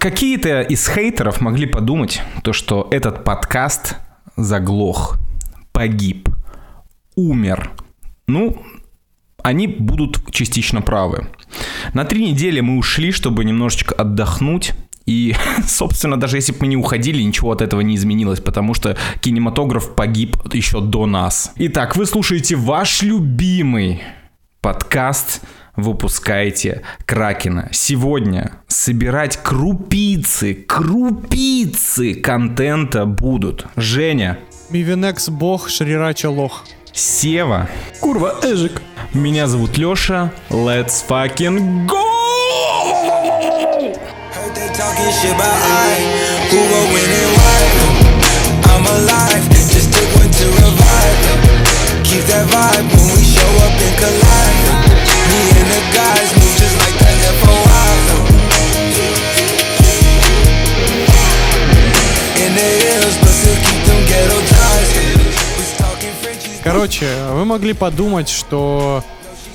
Какие-то из хейтеров могли подумать, то, что этот подкаст заглох, погиб, умер. Ну, они будут частично правы. На три недели мы ушли, чтобы немножечко отдохнуть. И, собственно, даже если бы мы не уходили, ничего от этого не изменилось, потому что кинематограф погиб еще до нас. Итак, вы слушаете ваш любимый подкаст выпускаете Кракена. Сегодня собирать крупицы, крупицы контента будут. Женя. Мивинекс бог, Шрирача лох. Сева. Курва, Эжик. Меня зовут Леша. Let's fucking go! Keep that vibe when we show up and collide Короче, вы могли подумать, что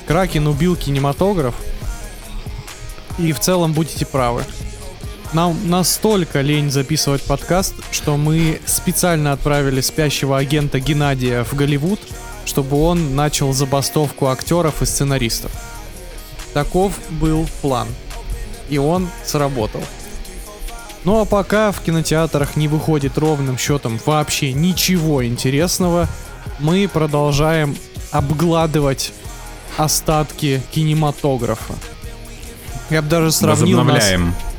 Кракен убил кинематограф, и в целом будете правы. Нам настолько лень записывать подкаст, что мы специально отправили спящего агента Геннадия в Голливуд, чтобы он начал забастовку актеров и сценаристов. Таков был план. И он сработал. Ну а пока в кинотеатрах не выходит ровным счетом вообще ничего интересного, мы продолжаем обгладывать остатки кинематографа. Я бы даже сравнил нас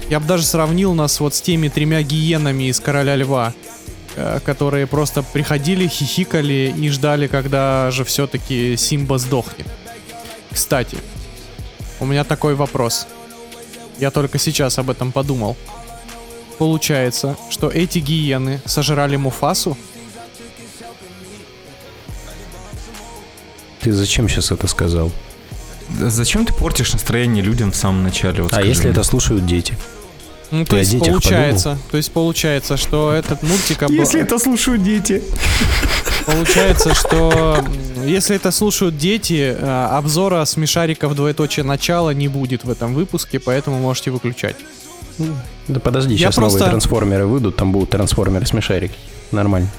я бы даже сравнил нас вот с теми тремя гиенами из Короля Льва, э, которые просто приходили, хихикали и ждали, когда же все-таки Симба сдохнет. Кстати, у меня такой вопрос. Я только сейчас об этом подумал. Получается, что эти гиены сожрали Муфасу? Ты зачем сейчас это сказал? Зачем ты портишь настроение людям в самом начале? Вот а если мне. это слушают дети? Ну, то есть получается, подумал? то есть получается, что этот мультик... Об... Если это слушают дети. Получается, что если это слушают дети, э, обзора смешариков двоеточие начала не будет в этом выпуске, поэтому можете выключать. Да подожди, Я сейчас просто... новые трансформеры выйдут, там будут трансформеры смешарики. Нормально.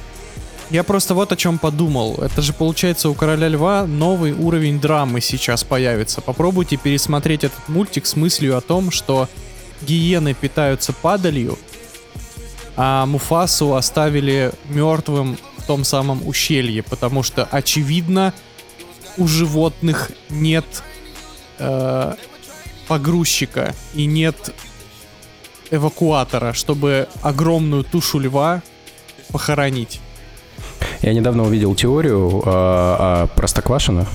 Я просто вот о чем подумал. Это же получается у Короля Льва новый уровень драмы сейчас появится. Попробуйте пересмотреть этот мультик с мыслью о том, что гиены питаются падалью, а Муфасу оставили мертвым в том самом ущелье, потому что, очевидно, у животных нет э, погрузчика и нет эвакуатора, чтобы огромную тушу льва похоронить. Я недавно увидел теорию э, о Простоквашино,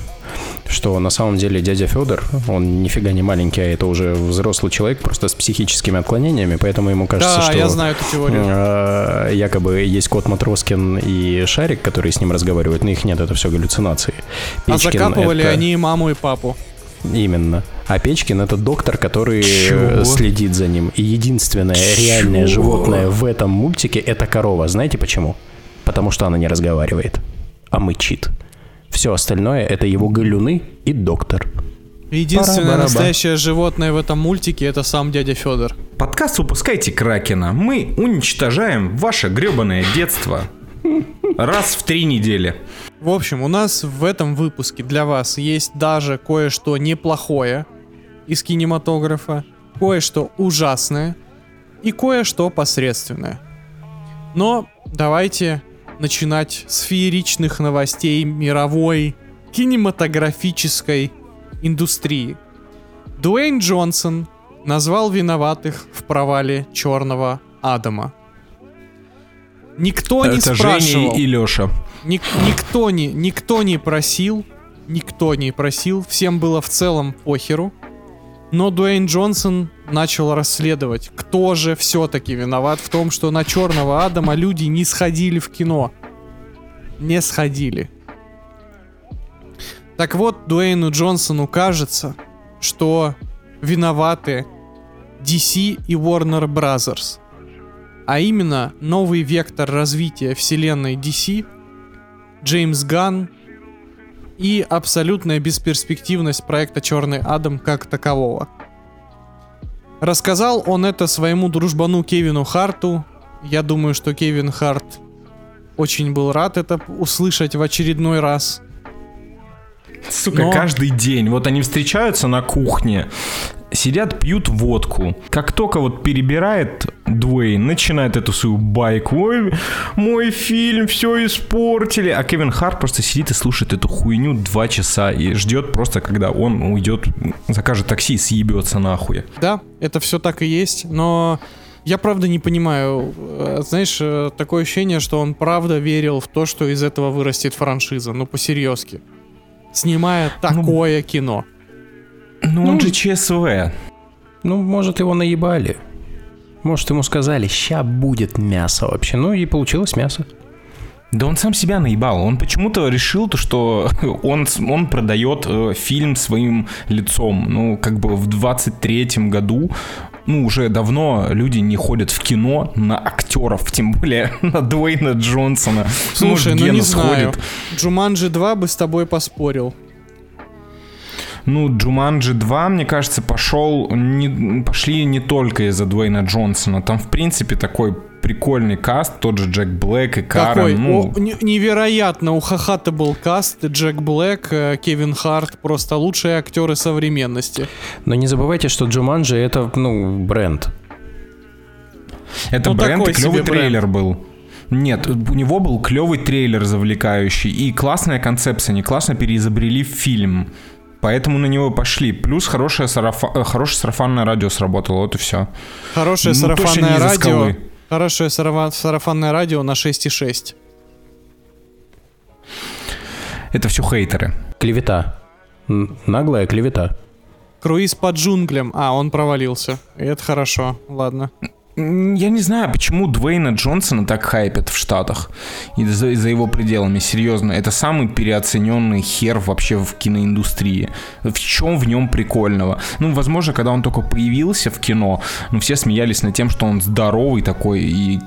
что на самом деле дядя Федор, он нифига не маленький, а это уже взрослый человек, просто с психическими отклонениями, поэтому ему кажется, да, что... я знаю эту теорию. Э, якобы есть кот Матроскин и Шарик, которые с ним разговаривают, но их нет, это все галлюцинации. Печкин а закапывали это... они маму, и папу. Именно. А Печкин это доктор, который Чего? следит за ним. И единственное Чего? реальное животное в этом мультике это корова. Знаете почему? Потому что она не разговаривает, а мычит. Все остальное это его галюны и доктор. Единственное настоящее животное в этом мультике это сам дядя Федор. Подкаст «Упускайте Кракена». Мы уничтожаем ваше гребаное детство. Раз в три недели. В общем, у нас в этом выпуске для вас есть даже кое-что неплохое из кинематографа, кое-что ужасное и кое-что посредственное. Но давайте начинать с фееричных новостей мировой кинематографической индустрии. Дуэйн Джонсон назвал виноватых в провале Черного Адама. Никто не Это спрашивал. Женя и Леша. Ник, никто, не, никто не просил, никто не просил, всем было в целом похеру. Но Дуэйн Джонсон начал расследовать, кто же все-таки виноват в том, что на Черного Адама люди не сходили в кино. Не сходили. Так вот, Дуэйну Джонсону кажется, что виноваты DC и Warner Brothers. А именно, новый вектор развития вселенной DC, Джеймс Ганн и абсолютная бесперспективность проекта Черный Адам как такового. Рассказал он это своему дружбану Кевину Харту. Я думаю, что Кевин Харт очень был рад это услышать в очередной раз. Сука, Но... каждый день. Вот они встречаются на кухне, сидят, пьют водку. Как только вот перебирает Дуэйн, начинает эту свою байку. Ой, мой фильм все испортили. А Кевин Харт просто сидит и слушает эту хуйню два часа и ждет просто, когда он уйдет, закажет такси и съебется нахуй. Да, это все так и есть, но я правда не понимаю. Э, знаешь, э, такое ощущение, что он правда верил в то, что из этого вырастет франшиза. Ну, по-серьезки. Снимая ну, такое ну, кино. Ну, он ну, же ЧСВ. Ну, может, его наебали. Может, ему сказали, ща будет мясо вообще. Ну и получилось мясо. Да он сам себя наебал. Он почему-то решил, то, что он, он продает э, фильм своим лицом. Ну, как бы в 23-м году, ну, уже давно люди не ходят в кино на актеров, тем более на Дуэйна Джонсона. Слушай, ну, ну не знаю. Джуманджи 2 бы с тобой поспорил. Ну, Джуманджи 2, мне кажется, пошел, не, пошли не только из-за Дуэйна Джонсона. Там, в принципе, такой прикольный каст, тот же Джек Блэк и Карен. Какой? Ну... О, невероятно, у Хахата был каст, Джек Блэк, э, Кевин Харт, просто лучшие актеры современности. Но не забывайте, что Джуманджи это, ну, бренд. Это ну, бренд и клевый трейлер бренд. был. Нет, у него был клевый трейлер завлекающий и классная концепция, они классно переизобрели фильм. Поэтому на него пошли. Плюс хорошее, сарафа... Э, хорошее сарафанное радио сработало, вот и все. Хорошее ну, сарафанное радио. Хорошее сарафанное радио на 6,6. Это все хейтеры. Клевета. Наглая клевета. Круиз по джунглям. А, он провалился. И это хорошо. Ладно. Я не знаю, почему Дуэйна Джонсона так хайпят в Штатах и за, за его пределами. Серьезно, это самый переоцененный хер вообще в киноиндустрии. В чем в нем прикольного? Ну, возможно, когда он только появился в кино, ну, все смеялись над тем, что он здоровый такой и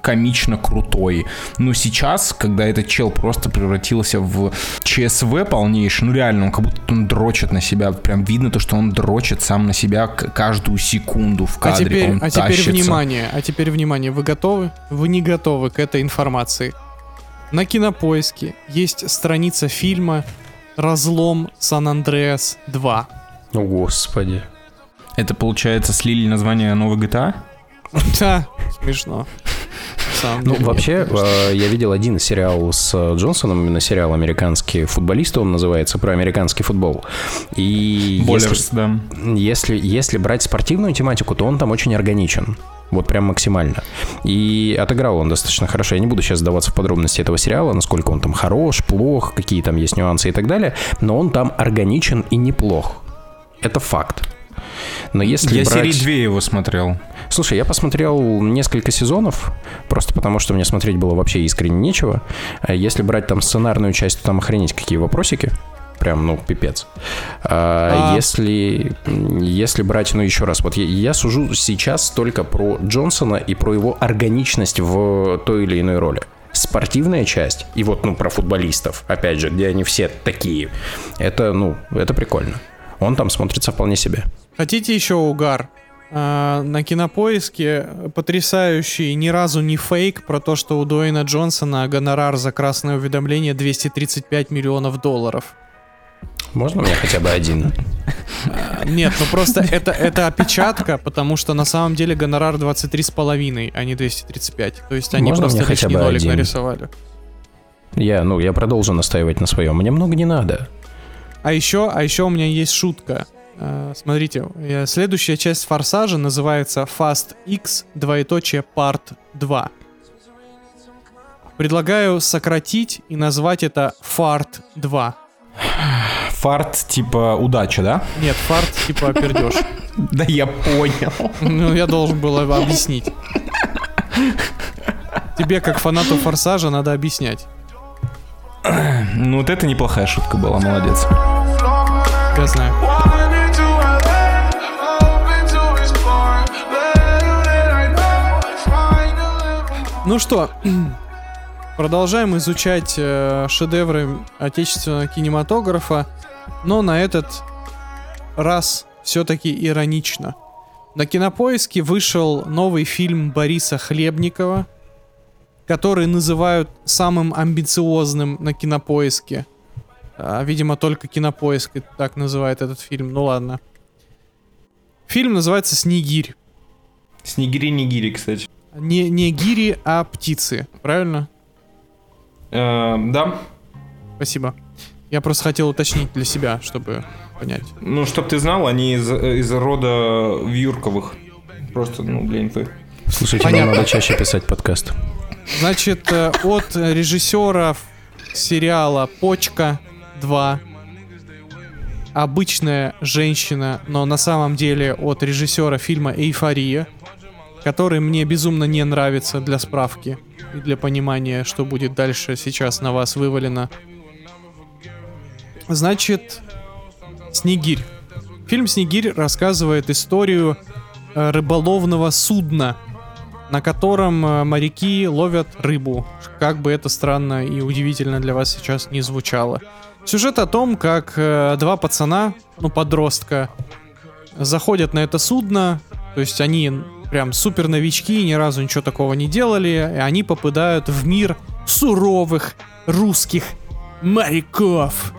комично крутой. Но сейчас, когда этот чел просто превратился в ЧСВ полнейший, ну, реально, он как будто он дрочит на себя. Прям видно то, что он дрочит сам на себя каждую секунду в кадре. А теперь, он а теперь внимание, а теперь внимание, вы готовы? Вы не готовы к этой информации. На кинопоиске есть страница фильма «Разлом Сан-Андреас 2». О, господи. Это, получается, слили название новой GTA? Да, смешно самом ну, деле. вообще, э, я видел один сериал с Джонсоном, именно сериал американский футболист, он называется, про американский футбол. И Боллерс, если, да. Если, если брать спортивную тематику, то он там очень органичен. Вот прям максимально. И отыграл он достаточно хорошо. Я не буду сейчас сдаваться в подробности этого сериала, насколько он там хорош, плох, какие там есть нюансы и так далее. Но он там органичен и неплох. Это факт. Но если я брать... серии 2 его смотрел. Слушай, я посмотрел несколько сезонов, просто потому что мне смотреть было вообще искренне нечего. А если брать там сценарную часть, то там охренеть какие вопросики прям, ну, пипец. А, а... Если, если брать, ну, еще раз, вот я, я сужу сейчас только про Джонсона и про его органичность в той или иной роли. Спортивная часть, и вот, ну, про футболистов, опять же, где они все такие, это, ну, это прикольно. Он там смотрится вполне себе. Хотите еще угар? А, на кинопоиске потрясающий ни разу не фейк про то, что у Дуэйна Джонсона гонорар за красное уведомление 235 миллионов долларов. Можно мне хотя бы один? А, нет, ну просто это, это опечатка, потому что на самом деле гонорар 23,5, а не 235. То есть они Можно просто лишний нолик один? нарисовали. Я, ну, я продолжу настаивать на своем. Мне много не надо. А еще, а еще у меня есть шутка. Uh, смотрите, следующая часть Форсажа называется Fast X, двоеточие Part 2. Предлагаю сократить и назвать это Фарт 2. Фарт типа удача, да? Нет, фарт типа пердеж. Да я понял. Ну, я должен был объяснить. Тебе, как фанату Форсажа, надо объяснять. Ну, вот это неплохая шутка была, молодец. Я знаю. Ну что, продолжаем изучать э, шедевры отечественного кинематографа, но на этот раз все-таки иронично. На кинопоиске вышел новый фильм Бориса Хлебникова, который называют самым амбициозным на кинопоиске. А, видимо, только кинопоиск так называет этот фильм. Ну ладно. Фильм называется Снегирь. Снегири-нигири, кстати. Не, не гири, а птицы, правильно? Э, да. Спасибо. Я просто хотел уточнить для себя, чтобы понять. Ну, чтоб ты знал, они из, из рода вьюрковых. Просто, ну, для инфы. Слушайте, нам надо чаще писать подкаст. Значит, э, от режиссеров сериала «Почка 2», обычная женщина, но на самом деле от режиссера фильма «Эйфория», который мне безумно не нравится для справки и для понимания, что будет дальше сейчас на вас вывалено. Значит, Снегирь. Фильм Снегирь рассказывает историю э, рыболовного судна, на котором э, моряки ловят рыбу. Как бы это странно и удивительно для вас сейчас не звучало. Сюжет о том, как э, два пацана, ну подростка, заходят на это судно, то есть они прям супер новички, ни разу ничего такого не делали, и они попадают в мир суровых русских моряков,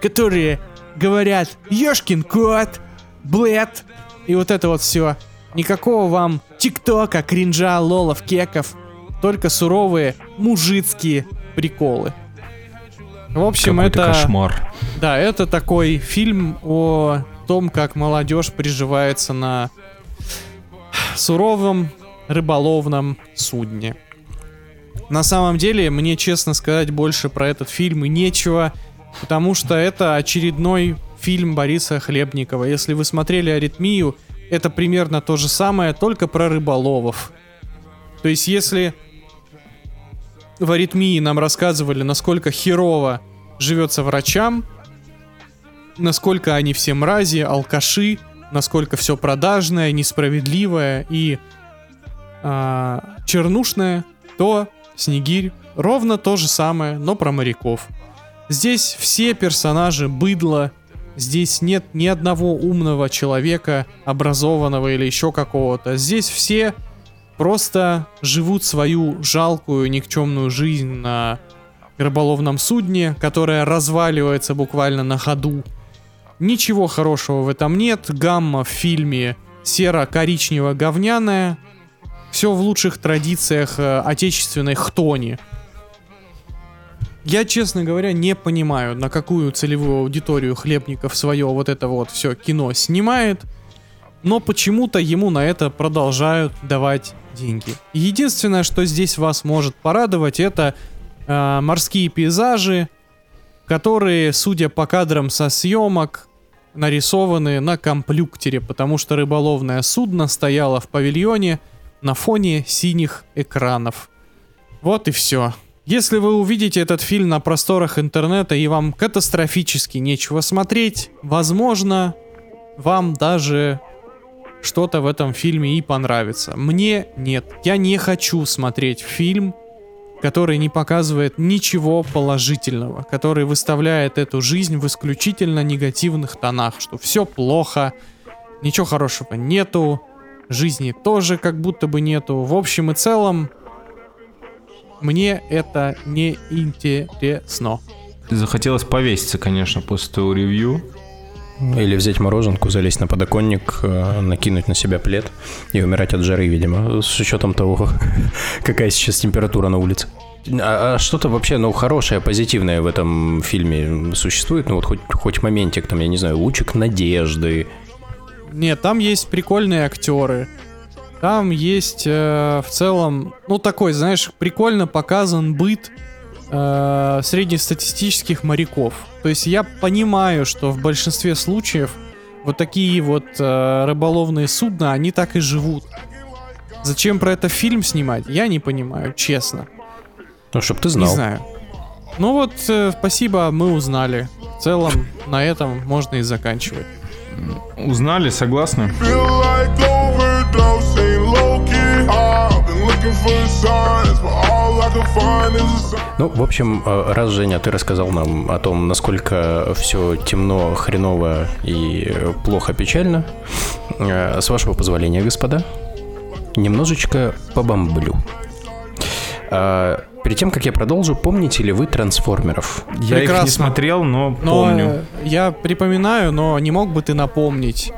которые говорят «Ёшкин кот», «Блэд», и вот это вот все. Никакого вам тиктока, кринжа, лолов, кеков, только суровые мужицкие приколы. В общем, это... кошмар. Да, это такой фильм о том, как молодежь приживается на суровом рыболовном судне. На самом деле, мне, честно сказать, больше про этот фильм и нечего, потому что это очередной фильм Бориса Хлебникова. Если вы смотрели «Аритмию», это примерно то же самое, только про рыболовов. То есть, если в «Аритмии» нам рассказывали, насколько херово живется врачам, насколько они все мрази, алкаши, насколько все продажное, несправедливое и а, чернушное, то Снегирь ровно то же самое, но про моряков. Здесь все персонажи быдло, здесь нет ни одного умного человека, образованного или еще какого-то. Здесь все просто живут свою жалкую, никчемную жизнь на рыболовном судне, которое разваливается буквально на ходу. Ничего хорошего в этом нет. Гамма в фильме серо-коричнево-говняная. Все в лучших традициях э, отечественной хтони. Я, честно говоря, не понимаю, на какую целевую аудиторию Хлебников свое вот это вот все кино снимает, но почему-то ему на это продолжают давать деньги. Единственное, что здесь вас может порадовать, это э, морские пейзажи, которые, судя по кадрам со съемок, нарисованы на комплюктере, потому что рыболовное судно стояло в павильоне на фоне синих экранов. Вот и все. Если вы увидите этот фильм на просторах интернета и вам катастрофически нечего смотреть, возможно, вам даже что-то в этом фильме и понравится. Мне нет. Я не хочу смотреть фильм, который не показывает ничего положительного, который выставляет эту жизнь в исключительно негативных тонах, что все плохо, ничего хорошего нету, жизни тоже как будто бы нету. В общем и целом, мне это не интересно. Захотелось повеситься, конечно, после твоего ревью. Или взять мороженку, залезть на подоконник, э, накинуть на себя плед и умирать от жары, видимо, с учетом того, какая сейчас температура на улице. А, а что-то вообще, ну, хорошее, позитивное в этом фильме существует? Ну, вот хоть, хоть моментик, там, я не знаю, лучик надежды. Нет, там есть прикольные актеры. Там есть э, в целом, ну, такой, знаешь, прикольно показан быт э, среднестатистических моряков. То есть я понимаю, что в большинстве случаев вот такие вот э, рыболовные судна, они так и живут. Зачем про это фильм снимать, я не понимаю, честно. Ну, чтоб ты знал. Не знаю. Ну вот, э, спасибо, мы узнали. В целом, на этом можно и заканчивать. Узнали, согласны? Ну Ну, в общем, э, раз, Женя, ты рассказал нам о том, насколько все темно, хреново и плохо, печально, э, с вашего позволения, господа, немножечко побомблю. А, перед тем, как я продолжу, помните ли вы трансформеров? Я Прекрасно. их не смотрел, но, но помню. Я припоминаю, но не мог бы ты напомнить.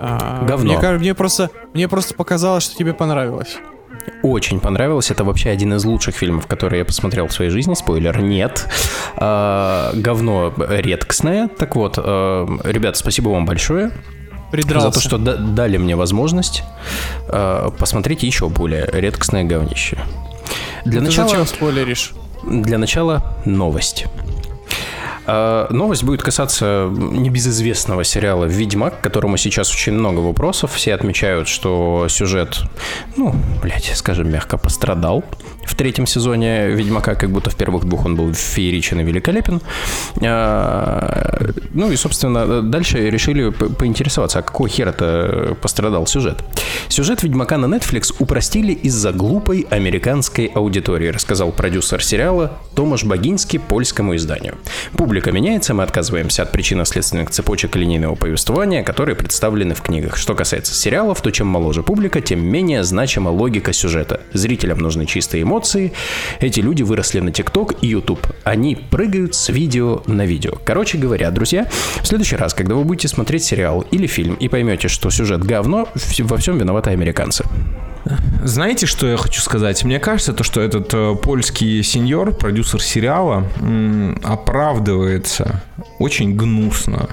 А, Говно. Мне, мне, просто, мне просто показалось, что тебе понравилось. Очень понравилось. Это вообще один из лучших фильмов, которые я посмотрел в своей жизни. Спойлер, нет. А, говно редкостное. Так вот, а, ребят, спасибо вам большое. Придрался. За то, что дали мне возможность а, посмотреть еще более редкостное говнище. Для Ты начала... зачем спойлеришь? Для начала новость. А, новость будет касаться небезызвестного сериала «Ведьмак», к которому сейчас очень много вопросов. Все отмечают, что сюжет, ну, блядь, скажем мягко, пострадал в третьем сезоне «Ведьмака», как будто в первых двух он был фееричен и великолепен. А, ну и, собственно, дальше решили поинтересоваться, а какой хер это пострадал сюжет. Сюжет «Ведьмака» на Netflix упростили из-за глупой американской аудитории, рассказал продюсер сериала Томаш Богинский польскому изданию. Публика меняется, мы отказываемся от причинно-следственных цепочек линейного повествования, которые представлены в книгах. Что касается сериалов, то чем моложе публика, тем менее значима логика сюжета. Зрителям нужны чистые эмоции. Эти люди выросли на ТикТок и YouTube. Они прыгают с видео на видео. Короче говоря, друзья, в следующий раз, когда вы будете смотреть сериал или фильм и поймете, что сюжет говно, во всем виноваты американцы. Знаете, что я хочу сказать? Мне кажется, то, что этот э, польский сеньор, продюсер сериала, оправдывается очень гнусно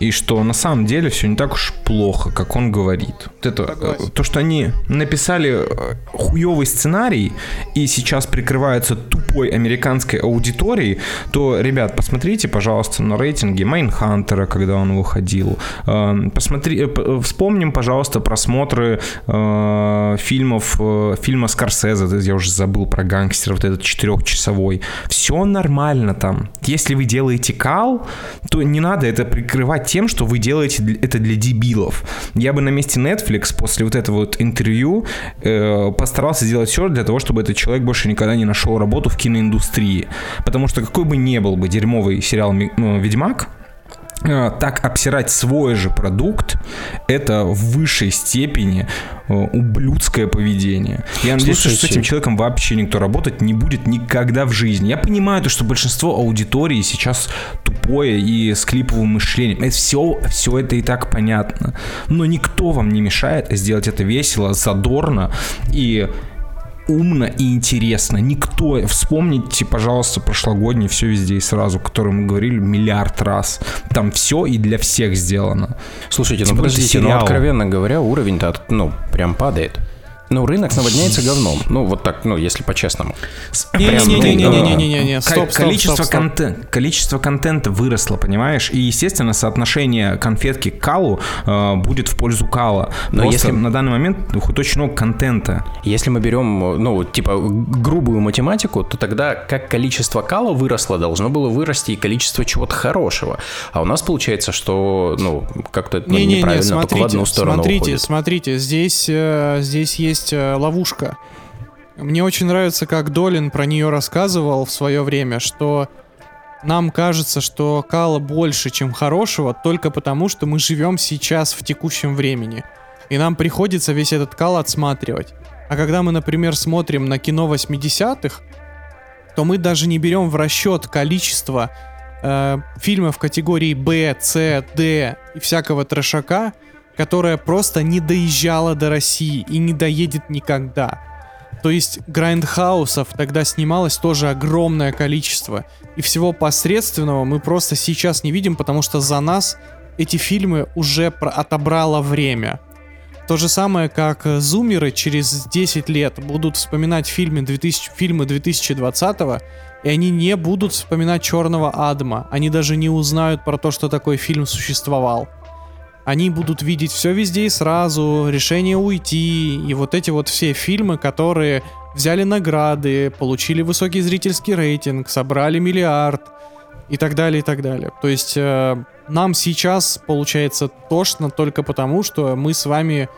и что на самом деле все не так уж плохо, как он говорит. Вот это, э, то, что они написали э, хуевый сценарий и сейчас прикрываются тупой американской аудиторией, то, ребят, посмотрите, пожалуйста, на рейтинги Mindhunter а, когда он выходил. Эм, посмотри, э, вспомним, пожалуйста, просмотры фильмов, фильма Скорсезе, я уже забыл про гангстеров, вот этот четырехчасовой. Все нормально там. Если вы делаете кал, то не надо это прикрывать тем, что вы делаете это для дебилов. Я бы на месте Netflix после вот этого вот интервью э, постарался сделать все для того, чтобы этот человек больше никогда не нашел работу в киноиндустрии. Потому что какой бы ни был бы дерьмовый сериал ну, «Ведьмак», так обсирать свой же продукт, это в высшей степени э, ублюдское поведение. Я надеюсь, Слушайте. что с этим человеком вообще никто работать не будет никогда в жизни. Я понимаю, то, что большинство аудитории сейчас тупое и с клиповым мышлением. Это все, все это и так понятно. Но никто вам не мешает сделать это весело, задорно и умно и интересно. Никто, вспомните, пожалуйста, прошлогодний «Все везде и сразу», о котором мы говорили миллиард раз. Там все и для всех сделано. Слушайте, ну подождите, ну откровенно говоря, уровень-то, ну, прям падает. Ну, рынок наводняется говном. Ну, вот так, ну, если по-честному. Не-не-не-не-не-не-не-не, стоп, количество, контент, количество контента выросло, понимаешь? И, естественно, соотношение конфетки к калу э, будет в пользу кала. Но Просто если на данный момент хоть очень много контента. Если мы берем, ну, типа, грубую математику, то тогда как количество кала выросло, должно было вырасти и количество чего-то хорошего. А у нас получается, что, ну, как-то ну, не, неправильно, не, смотрите, только в одну сторону Смотрите, уходит. смотрите, здесь, э, здесь есть есть э, ловушка. Мне очень нравится, как Долин про нее рассказывал в свое время, что нам кажется, что кала больше, чем хорошего, только потому, что мы живем сейчас в текущем времени. И нам приходится весь этот кал отсматривать. А когда мы, например, смотрим на кино 80-х, то мы даже не берем в расчет количество э, фильмов категории Б, С, Д и всякого трешака, которая просто не доезжала до России и не доедет никогда. То есть grindhouse ов тогда снималось тоже огромное количество. И всего посредственного мы просто сейчас не видим, потому что за нас эти фильмы уже отобрало время. То же самое, как зумеры через 10 лет будут вспоминать фильмы, 2000, фильмы 2020 и они не будут вспоминать Черного Адама. Они даже не узнают про то, что такой фильм существовал они будут видеть все везде и сразу, решение уйти, и вот эти вот все фильмы, которые взяли награды, получили высокий зрительский рейтинг, собрали миллиард и так далее, и так далее. То есть э, нам сейчас получается тошно только потому, что мы с вами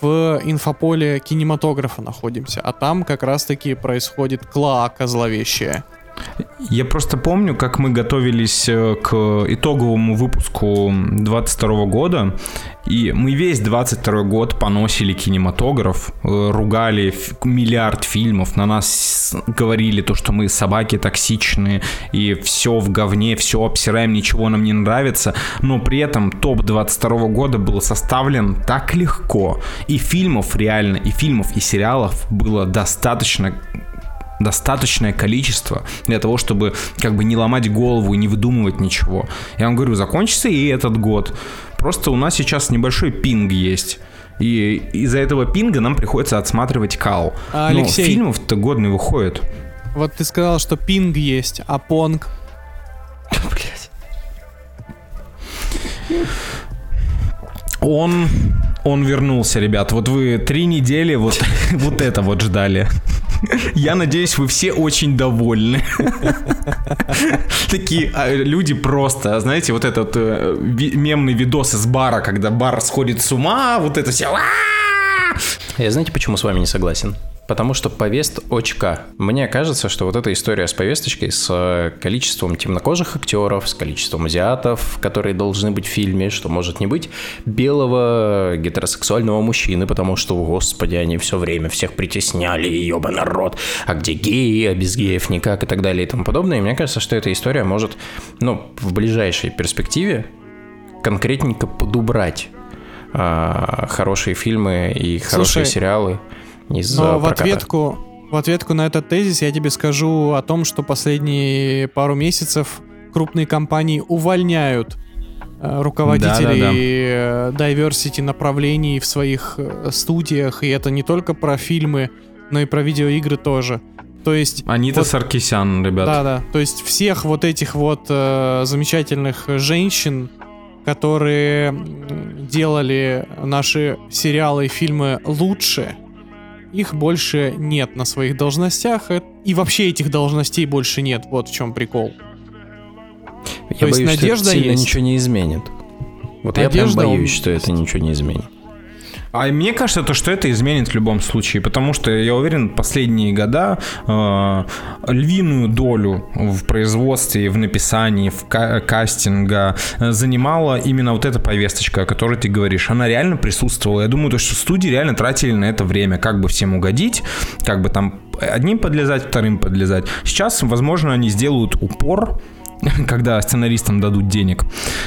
в инфополе кинематографа находимся, а там как раз таки происходит клака зловещая. Я просто помню, как мы готовились э, к итоговому выпуску 22 года, и мы весь 22 год поносили кинематограф, э, ругали миллиард фильмов, на нас говорили то, что мы собаки токсичные, и все в говне, все обсираем, ничего нам не нравится, но при этом топ 22 года был составлен так легко, и фильмов реально, и фильмов, и сериалов было достаточно достаточное количество для того, чтобы как бы не ломать голову и не выдумывать ничего. Я вам говорю, закончится и этот год. Просто у нас сейчас небольшой пинг есть. И из-за этого пинга нам приходится отсматривать кал. А, Алексей, Но фильмов-то годный выходит. Вот ты сказал, что пинг есть, а понг... Блять. Он он вернулся, ребят. Вот вы три недели вот, вот это вот ждали. Я надеюсь, вы все очень довольны. Такие а, люди просто, знаете, вот этот э, мемный видос из бара, когда бар сходит с ума, вот это все. Я знаете, почему с вами не согласен? Потому что повесточка. Мне кажется, что вот эта история с повесточкой, с э, количеством темнокожих актеров, с количеством азиатов, которые должны быть в фильме, что может не быть белого гетеросексуального мужчины, потому что, господи, они все время всех притесняли, ебаный народ, а где геи, а без геев никак и так далее и тому подобное. И мне кажется, что эта история может, ну, в ближайшей перспективе конкретненько подубрать а, хорошие фильмы и хорошие Слушай, сериалы из Но в ответку, в ответку на этот тезис я тебе скажу о том, что последние пару месяцев крупные компании увольняют э, руководителей да, да, да. diversity направлений в своих э, студиях, и это не только про фильмы, но и про видеоигры тоже. То есть... Анита вот, Саркисян, ребят. Да-да, то есть всех вот этих вот э, замечательных женщин, которые делали наши сериалы и фильмы лучше, их больше нет на своих должностях, э, и вообще этих должностей больше нет, вот в чем прикол. Я То боюсь, есть надежда что это есть. ничего не изменит. Вот надежда я прям боюсь, что это ничего не изменит. А мне кажется, то, что это изменит в любом случае, потому что я уверен, последние года э, львиную долю в производстве, в написании, в ка- кастинга э, занимала именно вот эта повесточка, о которой ты говоришь. Она реально присутствовала. Я думаю, то, что студии реально тратили на это время, как бы всем угодить, как бы там одним подлезать, вторым подлезать. Сейчас, возможно, они сделают упор когда сценаристам дадут денег,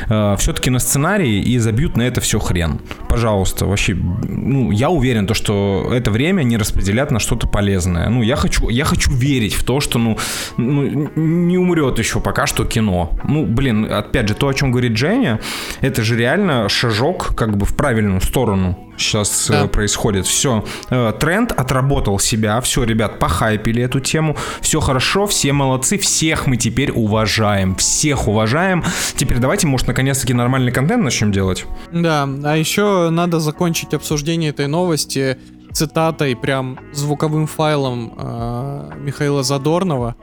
э, все-таки на сценарии и забьют на это все хрен. Пожалуйста, вообще, ну, я уверен, то, что это время не распределят на что-то полезное. Ну, я хочу, я хочу верить в то, что, ну, ну, не умрет еще пока что кино. Ну, блин, опять же, то, о чем говорит Женя, это же реально шажок как бы в правильную сторону сейчас э, да. происходит. Все, э, тренд отработал себя, все, ребят, похайпили эту тему, все хорошо, все молодцы, всех мы теперь уважаем, всех уважаем. Теперь давайте, может, наконец-таки нормальный контент начнем делать. Да, а еще надо закончить обсуждение этой новости цитатой, прям звуковым файлом э, Михаила Задорнова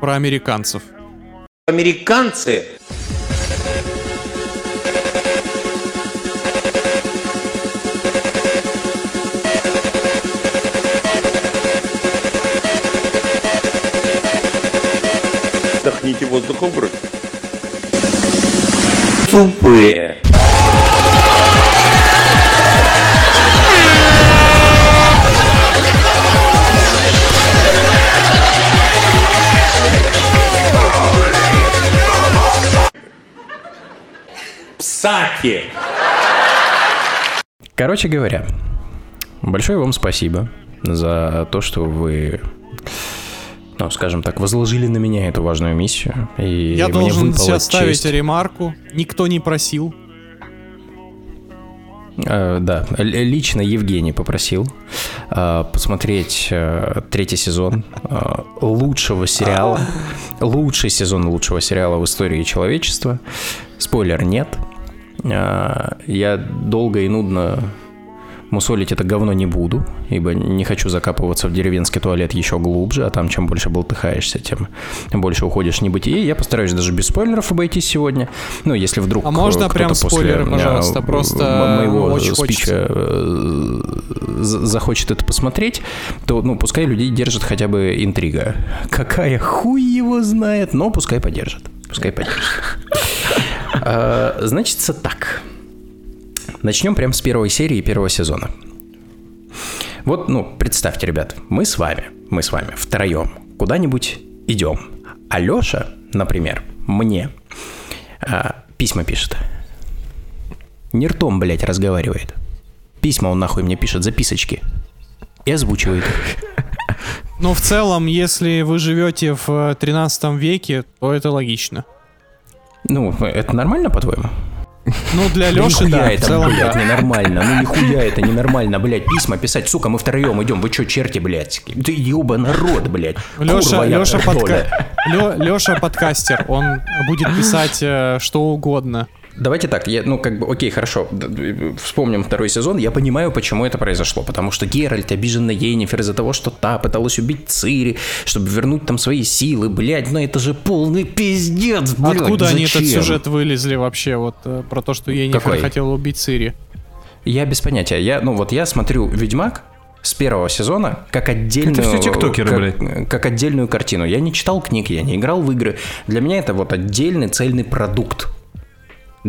про американцев. Американцы грудь. Тупые. Псаки. Короче говоря, большое вам спасибо за то, что вы ну, скажем так, возложили на меня эту важную миссию. И Я должен себе ставить ремарку. Никто не просил. Uh, да, лично Евгений попросил uh, посмотреть uh, третий сезон лучшего сериала, лучший сезон лучшего сериала в истории человечества. Спойлер нет. Я долго и нудно Мусолить это говно не буду, ибо не хочу закапываться в деревенский туалет еще глубже, а там чем больше болтыхаешься, тем больше уходишь в небытие. Я постараюсь даже без спойлеров обойтись сегодня. Ну, если вдруг А можно прям после, спойлеры, э, пожалуйста, просто моего очень спича э, за- захочет это посмотреть, то, ну, пускай людей держит хотя бы интрига. Какая хуй его знает, но пускай подержит. Пускай подержит. А, Значится так. Начнем прямо с первой серии первого сезона. Вот, ну, представьте, ребят, мы с вами, мы с вами втроем куда-нибудь идем. А Леша, например, мне а, письма пишет. Не ртом, блядь, разговаривает. Письма он нахуй мне пишет, записочки. И озвучивает. Ну, в целом, если вы живете в 13 веке, то это логично. Ну, это нормально, по-твоему? Ну, для Да Леши, да, это, целом, блядь, да. ненормально. Ну нихуя это ненормально, блядь. Письма писать, сука, мы втроем идем. Вы чё, черти, блядь? Ты ёба народ, блядь. Леша, Леша, подка... Лё- Леша подкастер, он будет писать э, что угодно. Давайте так, я, ну, как бы, окей, хорошо, вспомним второй сезон. Я понимаю, почему это произошло. Потому что Геральт обижен на Йеннифер из-за того, что та пыталась убить Цири, чтобы вернуть там свои силы. Блядь, ну это же полный пиздец, блядь, Откуда они этот зачем? сюжет вылезли вообще, вот э, про то, что Енифер Какой? хотела убить Цири? Я без понятия. Я, ну вот я смотрю «Ведьмак», с первого сезона как отдельную... Это все тиктокеры, как, блядь. как отдельную картину. Я не читал книг, я не играл в игры. Для меня это вот отдельный цельный продукт.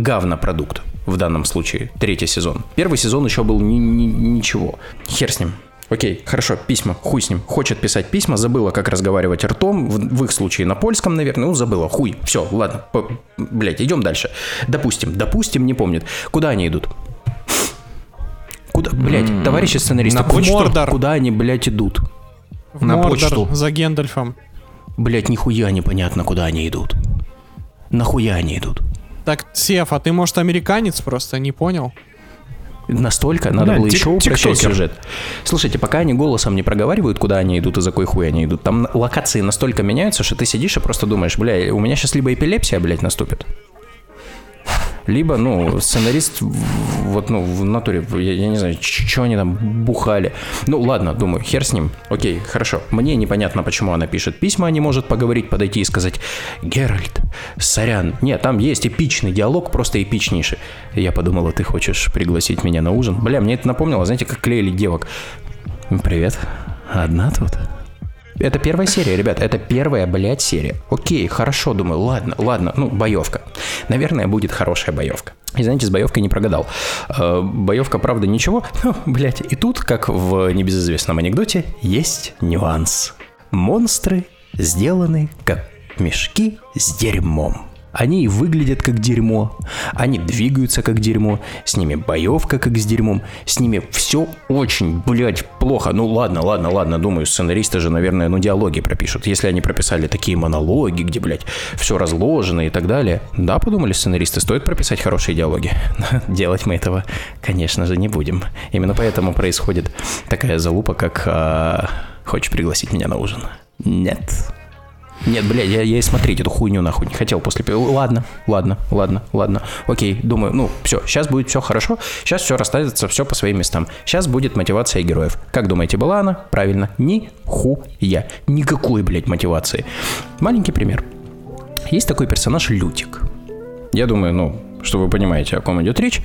Говно-продукт в данном случае. Третий сезон. Первый сезон еще был ни- ни- ничего. Хер с ним. Окей, хорошо, письма, хуй с ним. Хочет писать письма, забыла, как разговаривать ртом, в, в их случае на польском, наверное, ну, забыла, хуй, все, ладно, по- блядь, идем дальше. Допустим, допустим, не помнит. Куда они идут? Куда, блядь, товарищи сценаристы, на куда- почту? Мордор. куда они, блядь, идут? В На Мордор почту. за Гендальфом. Блядь, нихуя непонятно, куда они идут. Нахуя они идут? Так, Сев, а ты, может, американец просто, не понял? Настолько надо Да, было тик- еще упрощать сюжет. Слушайте, пока они голосом не проговаривают, куда они идут и за какой хуй они идут, там локации настолько меняются, что ты сидишь и просто думаешь, бля, у меня сейчас либо эпилепсия, блядь, наступит, либо, ну, сценарист, вот, ну, в натуре, я, я не знаю, что они там бухали. Ну, ладно, думаю, хер с ним. Окей, хорошо. Мне непонятно, почему она пишет письма, а не может поговорить, подойти и сказать, Геральт, сорян. Нет, там есть эпичный диалог, просто эпичнейший. Я подумала, ты хочешь пригласить меня на ужин? Бля, мне это напомнило, знаете, как клеили девок. Привет, одна тут? Это первая серия, ребят, это первая, блядь, серия. Окей, хорошо, думаю, ладно, ладно, ну, боевка. Наверное, будет хорошая боевка. И знаете, с боевкой не прогадал. Э, боевка, правда, ничего, но, блядь, и тут, как в небезызвестном анекдоте, есть нюанс. Монстры сделаны как мешки с дерьмом. Они выглядят как дерьмо, они двигаются как дерьмо, с ними боевка как с дерьмом, с ними все очень, блядь, плохо. Ну ладно, ладно, ладно, думаю, сценаристы же, наверное, ну диалоги пропишут. Если они прописали такие монологи, где, блядь, все разложено и так далее. Да, подумали сценаристы, стоит прописать хорошие диалоги. Делать мы этого, конечно же, не будем. Именно поэтому происходит такая залупа, как а, «Хочешь пригласить меня на ужин?» Нет. Нет, блядь, я, я и смотреть эту хуйню нахуй не хотел после... Ладно, ладно, ладно, ладно. Окей, думаю, ну, все, сейчас будет все хорошо, сейчас все расставится, все по своим местам. Сейчас будет мотивация героев. Как думаете, была она? Правильно, ни хуя. Никакой, блядь, мотивации. Маленький пример. Есть такой персонаж Лютик. Я думаю, ну, что вы понимаете, о ком идет речь.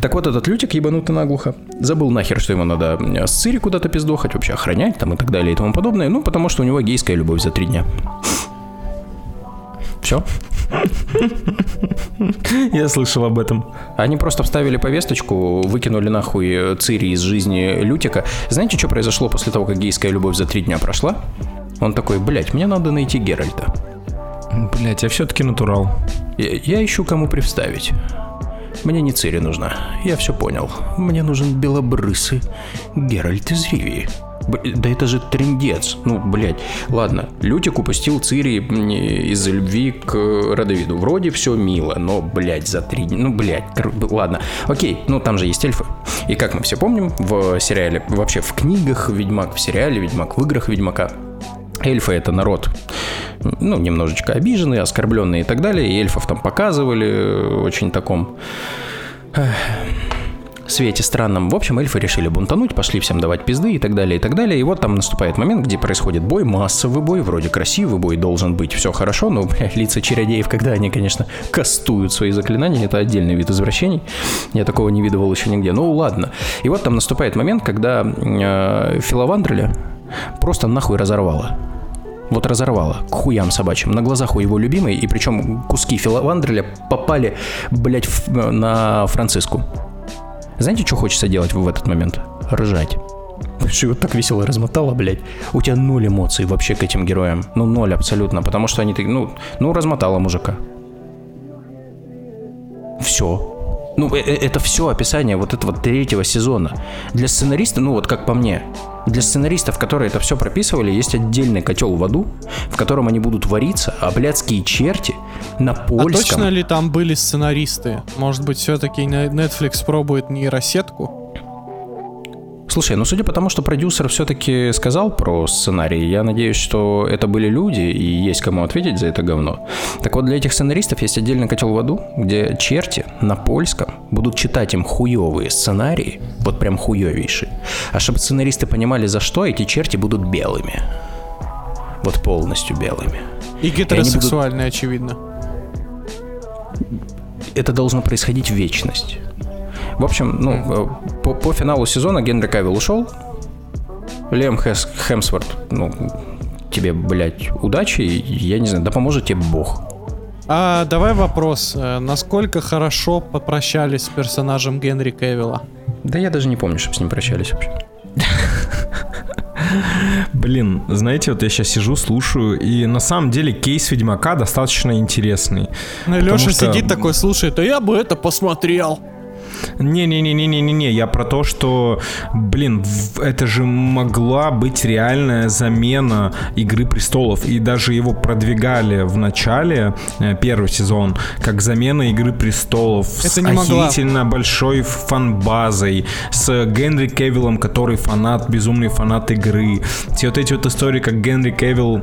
Так вот, этот Лютик ебанутый наглухо. Забыл нахер, что ему надо с Цири куда-то пиздохать, вообще охранять там и так далее и тому подобное. Ну, потому что у него гейская любовь за три дня. Все. Я слышал об этом. Они просто вставили повесточку, выкинули нахуй э, Цири из жизни Лютика. Знаете, что произошло после того, как гейская любовь за три дня прошла? Он такой, блядь, мне надо найти Геральта. Блять, я все-таки натурал. Я, я ищу кому представить. Мне не Цири нужна. Я все понял. Мне нужен белобрысый Геральт из Ривии. Б- Да это же трендец. Ну, блядь. Ладно, Лютик упустил Цири из любви к Радовиду. Вроде все мило, но, блядь, за три. Ну, блядь, ладно. Окей, ну там же есть эльфы. И как мы все помним, в сериале, вообще в книгах Ведьмак, в сериале Ведьмак, в играх Ведьмака, Эльфы это народ, ну, немножечко обиженный, оскорбленный и так далее. И эльфов там показывали э, очень таком эх, свете странном. В общем, эльфы решили бунтануть, пошли всем давать пизды и так далее, и так далее. И вот там наступает момент, где происходит бой, массовый бой, вроде красивый бой, должен быть все хорошо, но, бля, лица чародеев, когда они, конечно, кастуют свои заклинания, это отдельный вид извращений. Я такого не видывал еще нигде. Ну, ладно. И вот там наступает момент, когда э, Филовандреля просто нахуй разорвало. Вот разорвало к хуям собачьим на глазах у его любимой, и причем куски филовандреля попали, блядь, в- на Франциску. Знаете, что хочется делать в этот момент? Ржать. Что его так весело размотало, блядь. У тебя ноль эмоций вообще к этим героям. Ну, ноль абсолютно. Потому что они, так- ну, ну размотало мужика. Все. Ну, э- э- это все описание вот этого третьего сезона. Для сценариста, ну вот как по мне, для сценаристов, которые это все прописывали, есть отдельный котел в аду, в котором они будут вариться, а блядские черти на А польском. точно ли там были сценаристы? Может быть, все-таки Netflix пробует нейросетку? Слушай, ну судя по тому, что продюсер все-таки сказал про сценарий, я надеюсь, что это были люди и есть кому ответить за это говно. Так вот, для этих сценаристов есть отдельный котел в аду, где черти на польском будут читать им хуевые сценарии, вот прям хуевейшие. А чтобы сценаристы понимали за что, эти черти будут белыми. Вот полностью белыми. И гетеросексуальные, очевидно. это должно происходить в вечность. В общем, ну, э, по, по финалу сезона Генри Кавилл ушел. Лем Хэс, Хемсворт, ну, тебе, блядь, удачи, я не знаю, да поможет тебе Бог. А давай вопрос. э, Насколько хорошо попрощались с персонажем Генри Кевилла? Да я даже не помню, чтобы с ним прощались вообще. Блин, знаете, вот я сейчас сижу, слушаю, и на самом деле кейс Ведьмака достаточно интересный. Леша что- сидит такой, слушает, а я бы это посмотрел. Не-не-не-не-не-не, я про то, что, блин, это же могла быть реальная замена Игры Престолов, и даже его продвигали в начале, э, первый сезон, как замена Игры Престолов с Это могла. охерительно большой фан-базой, с Генри Кевиллом, который фанат, безумный фанат игры. Все вот эти вот истории, как Генри Кевилл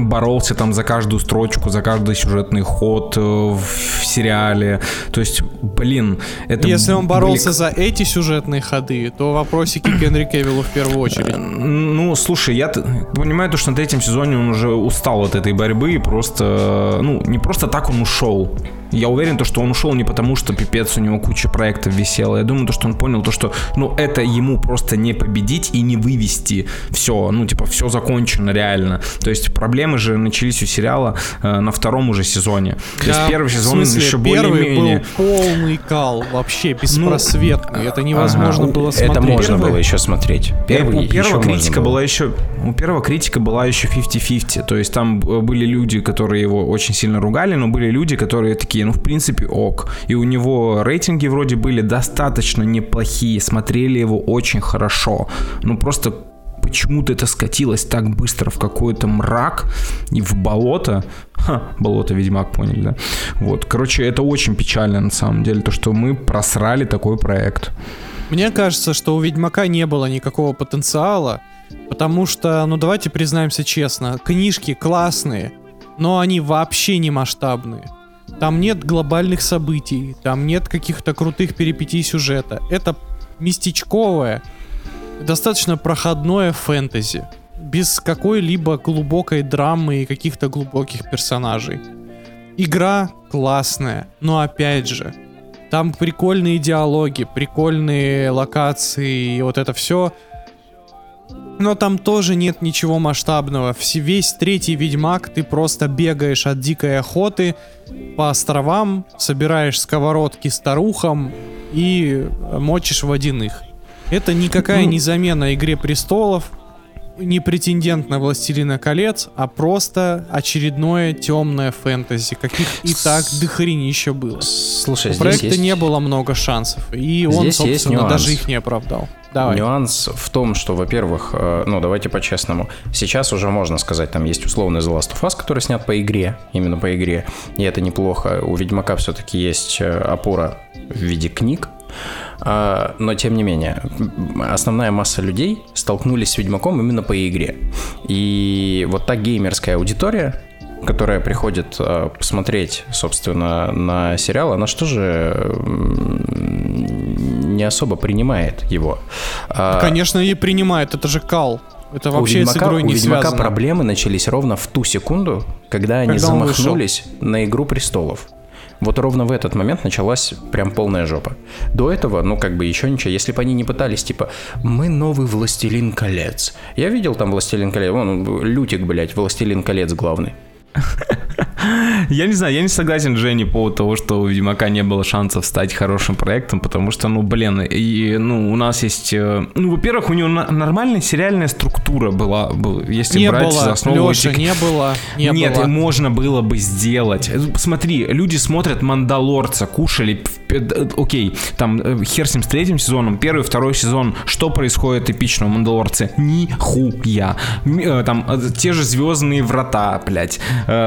боролся там за каждую строчку, за каждый сюжетный ход э, в сериале. То есть, блин, это... Если он боролся за эти сюжетные ходы, то вопросики Генри Кевиллу в первую очередь. Ну, слушай, я понимаю, то, что на третьем сезоне он уже устал от этой борьбы и просто, ну, не просто так он ушел. Я уверен, то, что он ушел не потому, что пипец у него куча проектов висела. Я думаю, то, что он понял то, что, ну, это ему просто не победить и не вывести все, ну, типа, все закончено реально. То есть проблемы же начались у сериала э, на втором уже сезоне. То есть Да, первый в сезон смысле, еще первый более-менее... был полный кал, вообще беспросветный. это невозможно Ага, было Это смотреть. можно Первый- было еще смотреть. Первый у еще первого критика была еще у первого критика была еще 50-50, то есть там э, были люди, которые его очень сильно ругали, но были люди, которые такие, ну в принципе ок, и у него рейтинги вроде были достаточно неплохие, смотрели его очень хорошо, ну просто почему-то это скатилось так быстро в какой-то мрак и в болото. Ха, болото, Ведьмак, поняли, да? Вот, короче, это очень печально на самом деле, то, что мы просрали такой проект. Мне кажется, что у Ведьмака не было никакого потенциала, потому что, ну давайте признаемся честно, книжки классные, но они вообще не масштабные. Там нет глобальных событий, там нет каких-то крутых перипетий сюжета. Это местечковое, достаточно проходное фэнтези, без какой-либо глубокой драмы и каких-то глубоких персонажей. Игра классная, но опять же, там прикольные диалоги, прикольные локации и вот это все. Но там тоже нет ничего масштабного. Весь третий Ведьмак ты просто бегаешь от дикой охоты по островам, собираешь сковородки старухам и мочишь водяных. Это никакая не замена Игре Престолов, не претендент на Властелина колец, а просто очередное темное фэнтези, каких и так дохренища было. Слушай, У проекта есть не было много шансов, и он, Здесь собственно, даже их не оправдал. Давай. Нюанс в том, что, во-первых, э, ну давайте по-честному, сейчас уже можно сказать, там есть условный The Last of Us, который снят по игре, именно по игре, и это неплохо. У Ведьмака все-таки есть э, опора в виде книг, А, но тем не менее, основная масса людей столкнулись с Ведьмаком именно по игре. И вот та геймерская аудитория, которая приходит э, посмотреть, собственно, на сериал, она что же не особо принимает его. А, Конечно, и принимает, это же кал. Это у вообще с Ведьмака, игрой у не Ведьмака связано. проблемы начались ровно в ту секунду, когда они Когда он вышел. замахнулись на Игру Престолов. Вот ровно в этот момент началась прям полная жопа. До этого, ну, как бы еще ничего. Если бы они не пытались, типа, мы новый Властелин колец. Я видел там Властелин колец. Вон, Лютик, блядь, Властелин колец главный. Я не знаю, я не согласен, Жене, по поводу того, что у Ведьмака не было шансов стать хорошим проектом, потому что, ну, блин, и, ну, у нас есть... э, Ну, во-первых, у него на- нормальная сериальная структура была, был- если Не брать за было, основу Леша, этих- не было, не Нет, было. можно было бы сделать. Смотри, люди смотрят Мандалорца, кушали. Окей, там э, хер с ним с третьим сезоном, первый, второй сезон. Что происходит эпичного в Мандалорце? Нихуя. Э, Там э, те же Звездные врата, блядь.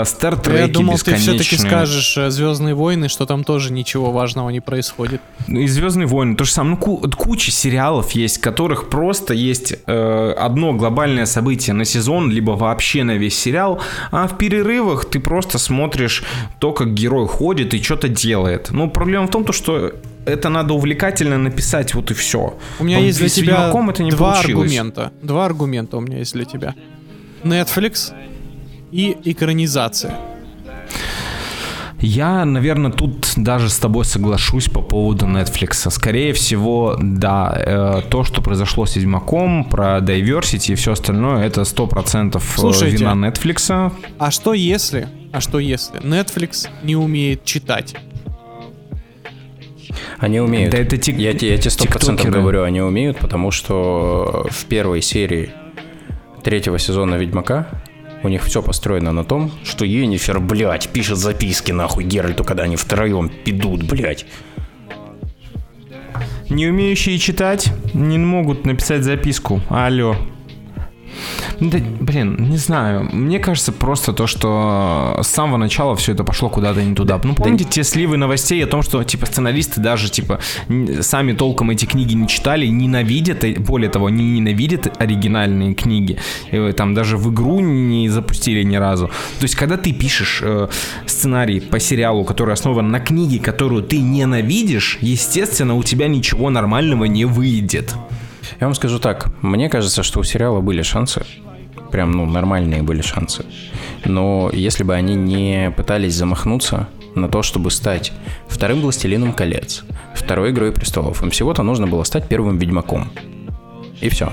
Стартреки Я думал, ты все-таки скажешь Звездные войны, что там тоже ничего важного не происходит. Ну, И Звездные войны, то же самое. Ну, ку- куча сериалов есть, которых просто есть э, одно глобальное событие на сезон, либо вообще на весь сериал, а в перерывах ты просто смотришь то, как герой ходит и что-то делает. Ну, проблема в том, то, что это надо увлекательно написать, вот и все. У меня есть для тебя это не два получилось. аргумента. Два аргумента у меня есть для тебя. Netflix и экранизация. Я, наверное, тут даже с тобой соглашусь по поводу Netflix. Скорее всего, да, э, то, что произошло с Ведьмаком, про diversity и все остальное, это 100% э, Слушайте. вина Netflix. А что если, а что если Netflix не умеет читать? Они умеют. Да это тик- Я, я тебе сто процентов говорю, они умеют, потому что в первой серии третьего сезона Ведьмака у них все построено на том, что Енифер, блядь, пишет записки нахуй Геральту, когда они втроем пидут, блядь. Не умеющие читать не могут написать записку. Алло. Да, блин, не знаю. Мне кажется просто то, что с самого начала все это пошло куда-то не туда. Ну, помните те сливы новостей о том, что, типа, сценаристы даже, типа, сами толком эти книги не читали, ненавидят, и, более того, не ненавидят оригинальные книги. И, э, там даже в игру не запустили ни разу. То есть, когда ты пишешь э, сценарий по сериалу, который основан на книге, которую ты ненавидишь, естественно, у тебя ничего нормального не выйдет. Я вам скажу так, мне кажется, что у сериала были шансы. Прям, ну, нормальные были шансы. Но если бы они не пытались замахнуться на то, чтобы стать вторым «Властелином колец», второй «Игрой престолов», им всего-то нужно было стать первым «Ведьмаком». И все.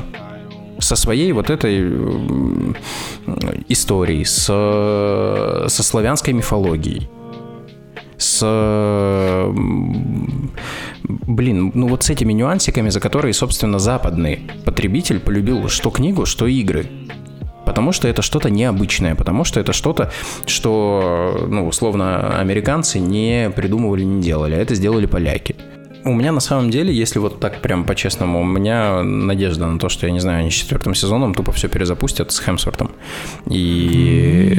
Со своей вот этой историей, с, со славянской мифологией, с... Блин, ну вот с этими нюансиками, за которые, собственно, западный потребитель полюбил что книгу, что игры. Потому что это что-то необычное, потому что это что-то, что, ну, условно, американцы не придумывали, не делали, а это сделали поляки. У меня на самом деле, если вот так прям по-честному, у меня надежда на то, что, я не знаю, они с четвертым сезоном тупо все перезапустят с Хемсвортом и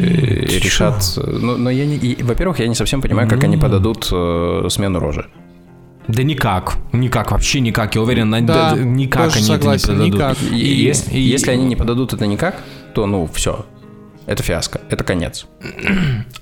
решат... Ну, но я не... и, во-первых, я не совсем понимаю, как они подадут э, смену рожи. Да никак, никак, вообще никак, я уверен, на- Да, да, никак они согласен, это не подадут. никак. И, И- если, и- если они не подадут это никак, то, ну, все. Это фиаско, это конец.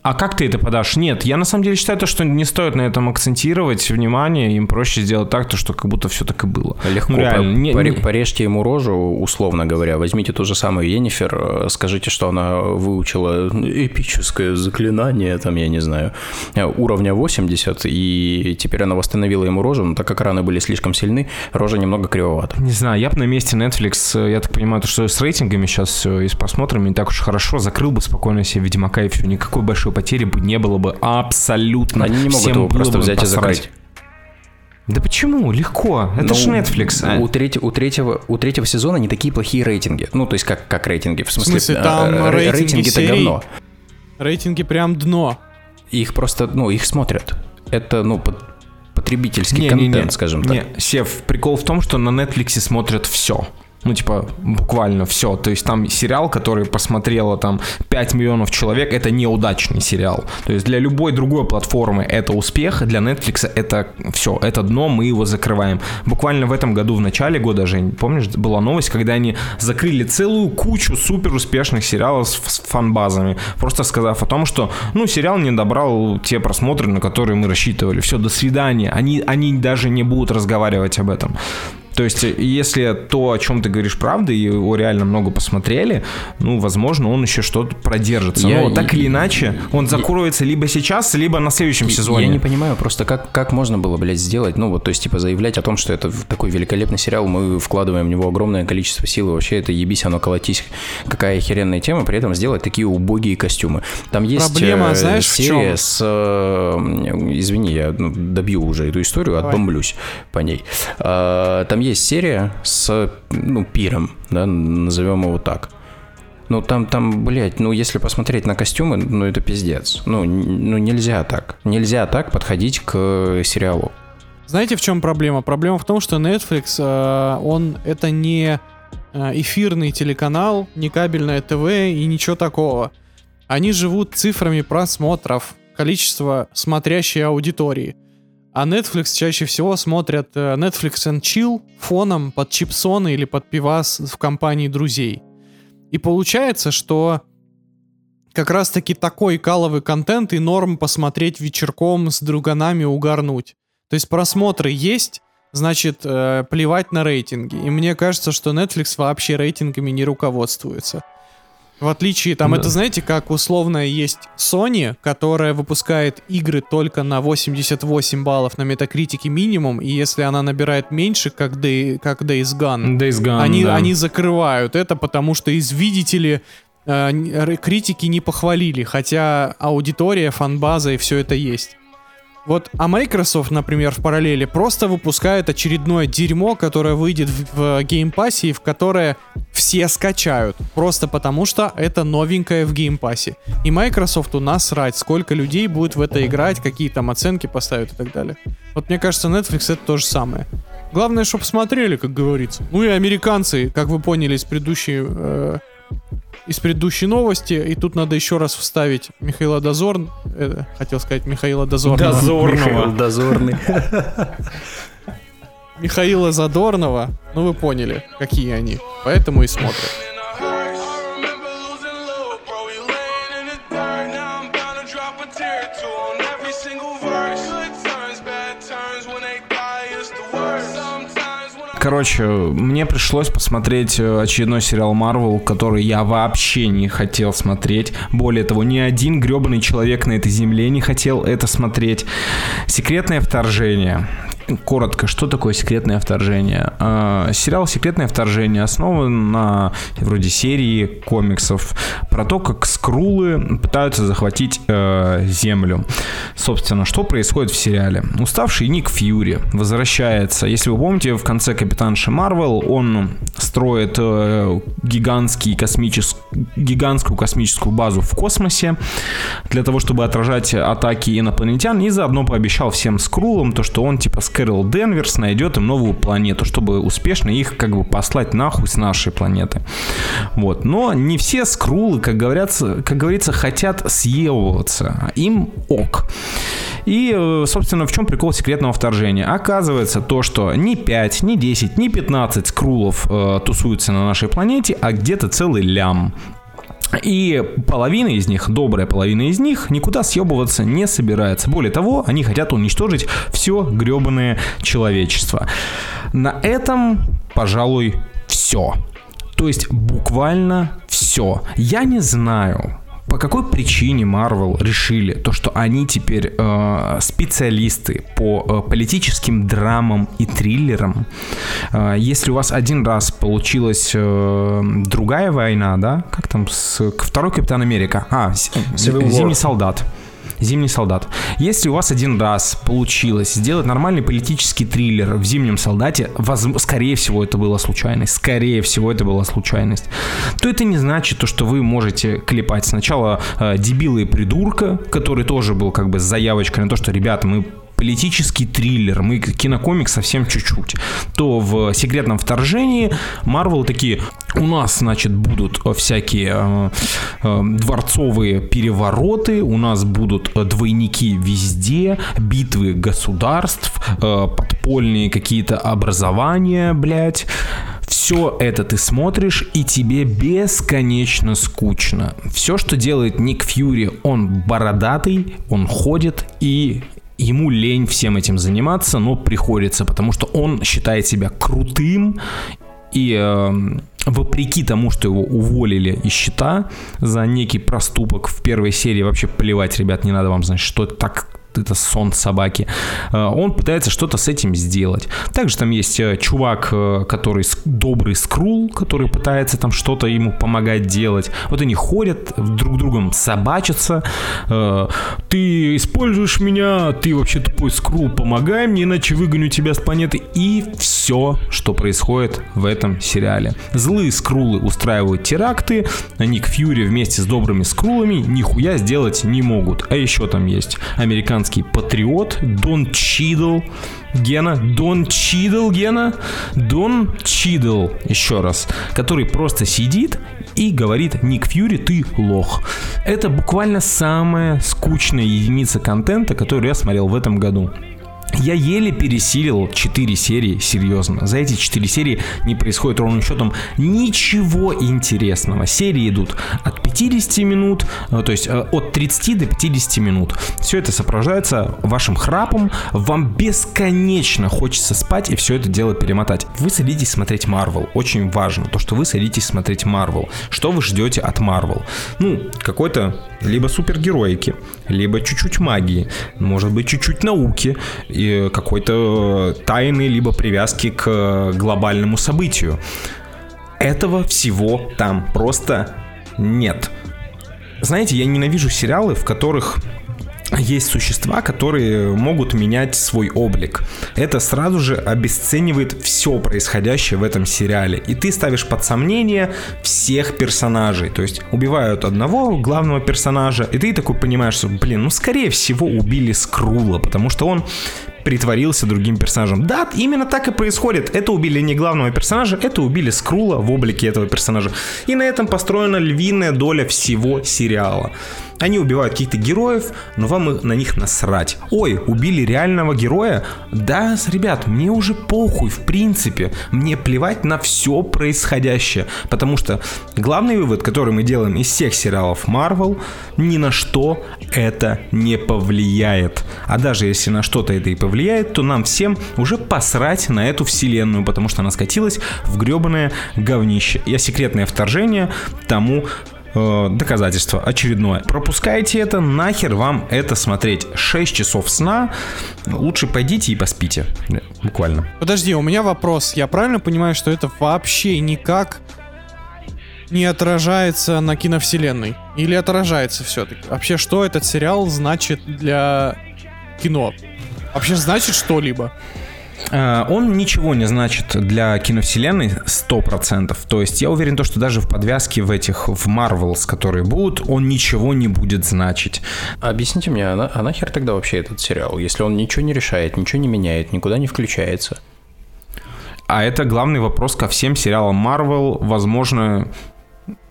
А как ты это подашь? Нет, я на самом деле считаю, то, что не стоит на этом акцентировать внимание, им проще сделать так, то, что как будто все так и было. Легко. Ну, реально, по- не- поре- не- порежьте ему рожу, условно говоря. Возьмите ту же самую Енифер, э, скажите, что она выучила эпическое заклинание, там, я не знаю, э, уровня 80, и теперь она восстановила ему рожу, но так как раны были слишком сильны, рожа немного кривовата. Не знаю, я бы на месте Netflix, э, я так понимаю, то, что с рейтингами сейчас все и с просмотрами не так уж хорошо, закрыл бы спокойно себе Ведьмака и все, никакой большой потери бы не было бы абсолютно. Они не могут Всем его просто взять и закрыть. Да почему? Легко. Это Ну, же Netflix. а. У, треть- у, третьего, у третьего сезона не такие плохие рейтинги. Ну, то есть, как, как рейтинги. В смысле, смысле, э, там э, рейтинги рейтинги-то серий? говно. Рейтинги прям дно. Их просто, ну, их смотрят. Это, ну, под- потребительский Не, контент, не, не. скажем так. Не, Сев, прикол в том, что на Netflix смотрят все. Ну, типа, буквально все. То есть там сериал, который посмотрело там 5 миллионов человек, это неудачный сериал. То есть для любой другой платформы это успех, для Netflix это все, это дно, мы его закрываем. Буквально в этом году, в начале года, Жень, помнишь, была новость, когда они закрыли целую кучу супер успешных сериалов с фанбазами, просто сказав о том, что, ну, сериал не добрал те просмотры, на которые мы рассчитывали. Все, до свидания. Они, они даже не будут разговаривать об этом. То есть, если то, о чем ты говоришь, правда, и его реально много посмотрели, ну, возможно, он еще что-то продержится. Я, Но так или иначе, он закроется я, либо сейчас, либо на следующем сезоне. Я не понимаю просто, как, как можно было, блядь, сделать, ну, вот, то есть, типа, заявлять о том, что это такой великолепный сериал, мы вкладываем в него огромное количество сил, и вообще это ебись, оно колотись, какая охеренная тема, при этом сделать такие убогие костюмы. Там есть Проблема, э, знаешь, серия в чем? с... Э, извини, я ну, добью уже эту историю, Давай. отбомблюсь по ней. Э, там есть серия с, ну, пиром, да, назовем его так. Ну, там, там, блядь, ну, если посмотреть на костюмы, ну, это пиздец. Ну, ну, нельзя так. Нельзя так подходить к сериалу. Знаете, в чем проблема? Проблема в том, что Netflix, э, он, это не э, эфирный телеканал, не кабельное ТВ и ничего такого. Они живут цифрами просмотров, количество смотрящей аудитории. А Netflix чаще всего смотрят э, Netflix and Chill фоном под чипсоны или под пивас в компании друзей. И получается, что как раз-таки такой каловый контент и норм посмотреть вечерком с друганами угарнуть. То есть просмотры есть, значит, э, плевать на рейтинги. И мне кажется, что Netflix вообще рейтингами не руководствуется. В отличие, там, да. это знаете, как условно есть Sony, которая выпускает игры только на 88 баллов на метакритике минимум, и если она набирает меньше, как, Day, как Days Gone, Days Gone они, да. они закрывают это, потому что из, видите ли, э, критики не похвалили, хотя аудитория, фанбаза и все это есть. Вот, а Microsoft, например, в параллели просто выпускает очередное дерьмо, которое выйдет в, в Game Pass и в которое все скачают. Просто потому что это новенькое в Game Pass. И Microsoft у нас срать, сколько людей будет в это играть, какие там оценки поставят и так далее. Вот мне кажется, Netflix это то же самое. Главное, чтобы смотрели, как говорится. Ну и американцы, как вы поняли из предыдущей э, из предыдущей новости, и тут надо еще раз вставить Михаила Дозорн, э, хотел сказать Михаила Дозорного. Дозорного. Михаил Дозорный. Михаила Задорнова, ну вы поняли, какие они, поэтому и смотрят. Короче, мне пришлось посмотреть э, очередной сериал Marvel, который я вообще не хотел смотреть. Более того, ни один гребаный человек на этой земле не хотел это смотреть. Секретное вторжение коротко, что такое секретное вторжение? Э, сериал Секретное вторжение основан на вроде серии комиксов про то, как скрулы пытаются захватить э, Землю. Собственно, что происходит в сериале? Уставший Ник Фьюри возвращается. Если вы помните, в конце Капитанши Марвел он строит э, гигантский космичес... гигантскую космическую базу в космосе для того, чтобы отражать атаки инопланетян и заодно пообещал всем скрулам то, что он типа Кэрол Денверс найдет им новую планету, чтобы успешно их как бы послать нахуй с нашей планеты. Вот. Но не все скрулы, как, говорятся, как говорится, хотят съебываться. Им ок. И, э, собственно, в чем прикол секретного вторжения? Оказывается то, что не 5, не 10, не 15 скрулов э, тусуются на нашей планете, а где-то целый лям. И половина из них, добрая половина из них, никуда съебываться не собирается. Более того, они хотят уничтожить все гребаное человечество. На этом, пожалуй, все. То есть буквально все. Я не знаю, по какой причине Marvel решили то, что они теперь э, специалисты по э, политическим драмам и триллерам? Э, если у вас один раз получилась э, другая война, да, как там с второй Капитан Америка, а Зимний солдат. «Зимний солдат». Если у вас один раз получилось сделать нормальный политический триллер в «Зимнем солдате», воз... скорее всего, это была случайность. Скорее всего, это была случайность. То это не значит, то, что вы можете клепать сначала э, дебила и придурка, который тоже был как бы с заявочкой на то, что, ребята, мы политический триллер, мы кинокомик совсем чуть-чуть, то в «Секретном вторжении» Марвел такие, у нас, значит, будут всякие э, э, дворцовые перевороты, у нас будут двойники везде, битвы государств, э, подпольные какие-то образования, блядь. Все это ты смотришь, и тебе бесконечно скучно. Все, что делает Ник Фьюри, он бородатый, он ходит и ему лень всем этим заниматься, но приходится, потому что он считает себя крутым и э, вопреки тому, что его уволили из счета за некий проступок в первой серии, вообще плевать, ребят, не надо вам знать, что так это сон собаки. Э, он пытается что-то с этим сделать. Также там есть э, чувак, э, который добрый скрул, который пытается там что-то ему помогать делать. Вот они ходят, друг другом собачатся. Ты используешь меня, ты вообще тупой скрул, помогай мне, иначе выгоню тебя с планеты. И все, что происходит в этом сериале. Злые скрулы устраивают теракты, а Ник Фьюри вместе с добрыми скрулами нихуя сделать не могут. А еще там есть американцы американский патриот Дон Чидл. Гена, Дон Чидл, Гена, Дон Чидл, еще раз, который просто сидит и говорит, Ник Фьюри, ты лох. Это буквально самая скучная единица контента, которую я смотрел в этом году. Я еле пересилил 4 серии, серьезно. За эти 4 серии не происходит ровным счетом ничего интересного. Серии идут от 50 минут, э, то есть э, от 30 до 50 минут. Все это сопровождается вашим храпом, вам бесконечно хочется спать и все это дело перемотать. Вы садитесь смотреть Марвел. Очень важно то, что вы садитесь смотреть Марвел. Что вы ждете от Марвел? Ну, какой-то либо супергероики, либо чуть-чуть магии, может быть чуть-чуть науки, и какой-то тайны, либо привязки к глобальному событию. Этого всего там просто нет. Знаете, я ненавижу сериалы, в которых есть существа, которые могут менять свой облик. Это сразу же обесценивает все происходящее в этом сериале. И ты ставишь под сомнение всех персонажей. То есть убивают одного главного персонажа, и ты такой понимаешь, что, блин, ну скорее всего убили Скрула, потому что он притворился другим персонажем. Да, именно так и происходит. Это убили не главного персонажа, это убили Скрула в облике этого персонажа. И на этом построена львиная доля всего сериала. Они убивают каких-то героев, но вам на них насрать. Ой, убили реального героя? Да, ребят, мне уже похуй, в принципе. Мне плевать на все происходящее. Потому что главный вывод, который мы делаем из всех сериалов Marvel, ни на что это не повлияет. А даже если на что-то это и повлияет, то нам всем уже посрать на эту вселенную, потому что она скатилась в гребаное говнище. Я секретное вторжение тому э, доказательство очередное. Пропускайте это, нахер вам это смотреть. 6 часов сна, лучше пойдите и поспите. Буквально. Подожди, у меня вопрос. Я правильно понимаю, что это вообще никак не отражается на киновселенной? Или отражается все-таки? Вообще, что этот сериал значит для кино? Вообще значит что-либо? Э, он ничего не значит для киновселенной 100%. То есть я уверен, то, что даже в подвязке в этих, в Marvels, которые будут, он ничего не будет значить. Объясните мне, а, а нахер тогда вообще этот сериал, если он ничего не решает, ничего не меняет, никуда не включается? А это главный вопрос ко всем сериалам Marvel. Возможно,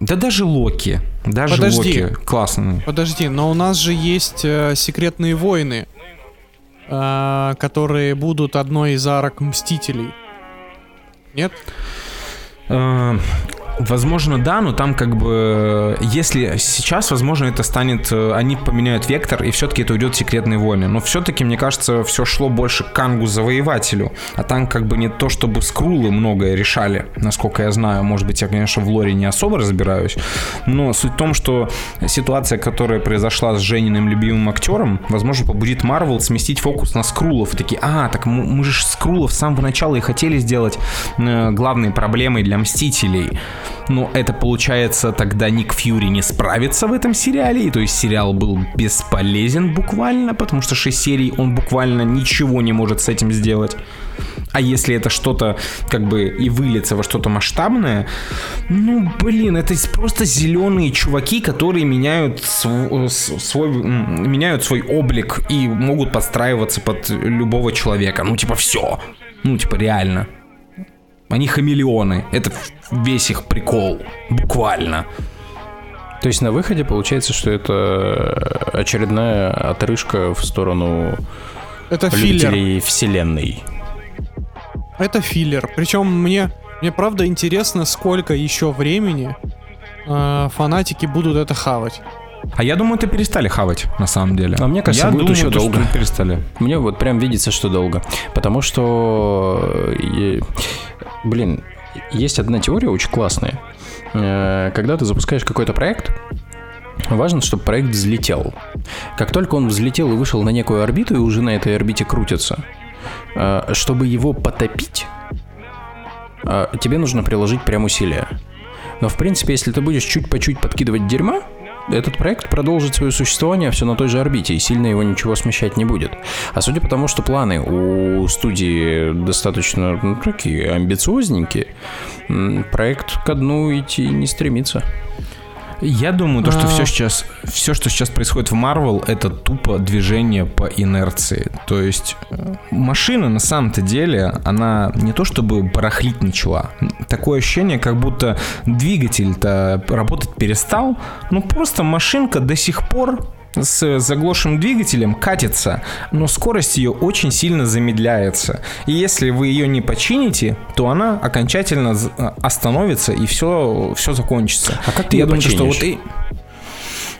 да даже Локи. Даже Подожди. Локи классный. Подожди, но у нас же есть э, секретные войны. А, которые будут одной из арок Мстителей. Нет? Возможно, да, но там как бы, если сейчас, возможно, это станет, э, они поменяют вектор, и все-таки это уйдет в секретные войны. Но все-таки, мне кажется, все шло больше к Кангу Завоевателю. А там как бы не то, чтобы скрулы многое решали, насколько я знаю. Может быть, я, конечно, в лоре не особо разбираюсь. Но суть в том, что ситуация, которая произошла с Жениным любимым актером, возможно, побудит Марвел сместить фокус на скрулов. И такие, а, так мы же скрулов с самого начала и хотели сделать э, главной проблемой для Мстителей. Но это получается, тогда Ник Фьюри не справится в этом сериале, и то есть сериал был бесполезен буквально, потому что 6 серий он буквально ничего не может с этим сделать. А если это что-то как бы и выльется во что-то масштабное, ну, блин, это просто зеленые чуваки, которые меняют свой, свой, меняют свой облик и могут подстраиваться под любого человека. Ну, типа, все. Ну, типа, реально. Они хамелеоны. Это весь их прикол. Буквально. То есть на выходе получается, что это очередная отрыжка в сторону это филлер. вселенной. Это филлер. Причем мне, мне правда интересно, сколько еще времени э, фанатики будут это хавать. А я думаю, это перестали хавать, на самом деле. А мне кажется, я будет думаю, еще то, долго. Что перестали. Мне вот прям видится, что долго. Потому что, блин, есть одна теория очень классная. Э, когда ты запускаешь какой-то проект, Важно, чтобы проект взлетел. Как только он взлетел и вышел на некую орбиту и уже на этой орбите крутится, э, чтобы его потопить, э, тебе нужно приложить прям усилия. Но в принципе, если ты будешь чуть по чуть подкидывать дерьма, этот проект продолжит свое существование все на той же орбите, и сильно его ничего смещать не будет. А судя по тому, что планы у студии достаточно ну, такие амбициозненькие, проект ко дну идти не стремится. Я думаю, то, что все а. сейчас, все, что сейчас происходит в Marvel, это тупо движение по инерции. То есть э, машина на самом-то деле, она не то чтобы барахлить начала. Такое ощущение, как будто двигатель-то работать перестал, ну просто машинка до сих пор с заглохшим двигателем катится, но скорость ее очень сильно замедляется. И если вы ее не почините, то она окончательно а, остановится и все, все закончится. А как ты Я думаю, что вот и...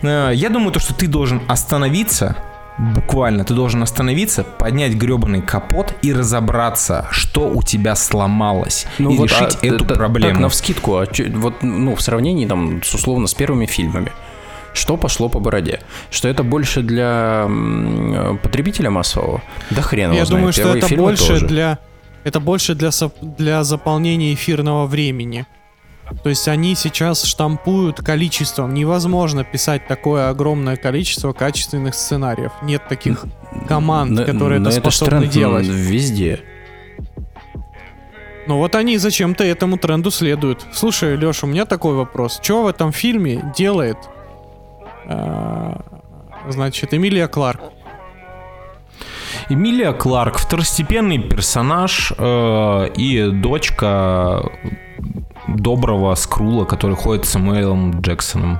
Э, я думаю, то, что ты должен остановиться, буквально ты должен остановиться, поднять гребаный капот и разобраться, что у тебя сломалось, ну и вот, решить а, эту это, проблему. Так, на вскидку, а, вот, ну, в сравнении там, с условно с первыми фильмами что пошло по бороде. Что это больше для потребителя массового? Да хрен Я знает. думаю, что это больше тоже. для это больше для для заполнения эфирного времени. То есть они сейчас штампуют количеством. Невозможно писать такое огромное количество качественных сценариев. Нет таких команд, но, которые но это способны это делать. Везде. Ну вот они зачем-то этому тренду следуют. Слушай, Леша, у меня такой вопрос. Что в этом фильме делает значит, Эмилия Кларк. Эмилия Кларк второстепенный персонаж э, и дочка доброго Скрула, который ходит с Самуэлом Джексоном.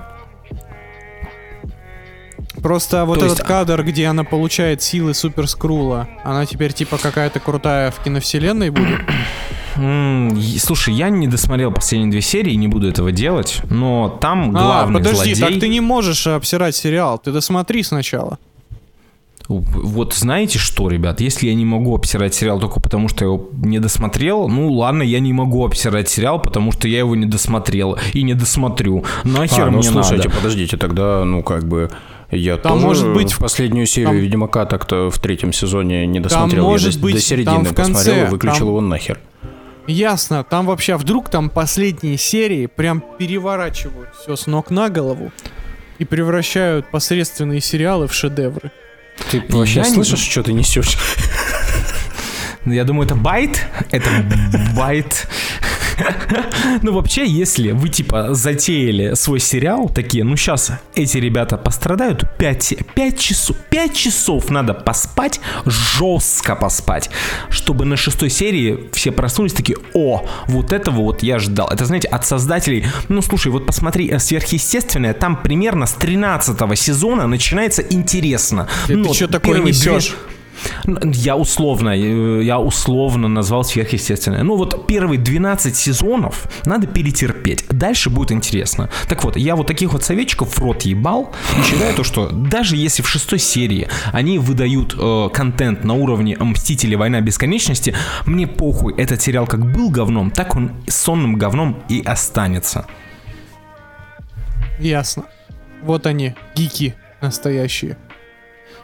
Просто вот То этот есть... кадр, где она получает силы Супер Скрула, она теперь типа какая-то крутая в киновселенной будет? Слушай, я не досмотрел последние две серии, не буду этого делать, но там главный а, подожди, злодей... так ты не можешь обсирать сериал, ты досмотри сначала. Вот знаете что, ребят, если я не могу обсирать сериал только потому, что я его не досмотрел, ну ладно, я не могу обсирать сериал, потому что я его не досмотрел и не досмотрю. Нахер а, ну, мне слушайте, надо. подождите, тогда, ну как бы... Я там тоже может быть в последнюю серию там, Ведьмака так-то в третьем сезоне не досмотрел. Там может я быть, до, до середины там в конце, посмотрел и выключил там, его нахер. Ясно, там вообще, а вдруг там последние серии прям переворачивают все с ног на голову и превращают посредственные сериалы в шедевры. Ты вообще слышишь, что ты несешь? Я думаю, это bait. Это bait. Ну, вообще, если вы, типа, затеяли свой сериал, такие, ну, сейчас эти ребята пострадают, 5, 5 часов, 5 часов надо поспать, жестко поспать, чтобы на шестой серии все проснулись такие, о, вот этого вот я ждал. Это, знаете, от создателей, ну, слушай, вот посмотри, э, сверхъестественное, там примерно с 13 сезона начинается интересно. Ты, ну, ты что такое несешь? Две... Я условно, э, я условно назвал сверхъестественное. Ну вот первые 12 сезонов надо перетерпеть. Дальше будет интересно. Так вот, я вот таких вот советчиков в рот ебал и считаю то, что даже если в шестой серии они выдают э, контент на уровне Мстители Война Бесконечности, мне похуй, этот сериал как был говном, так он сонным говном и останется. Ясно. Вот они, гики настоящие.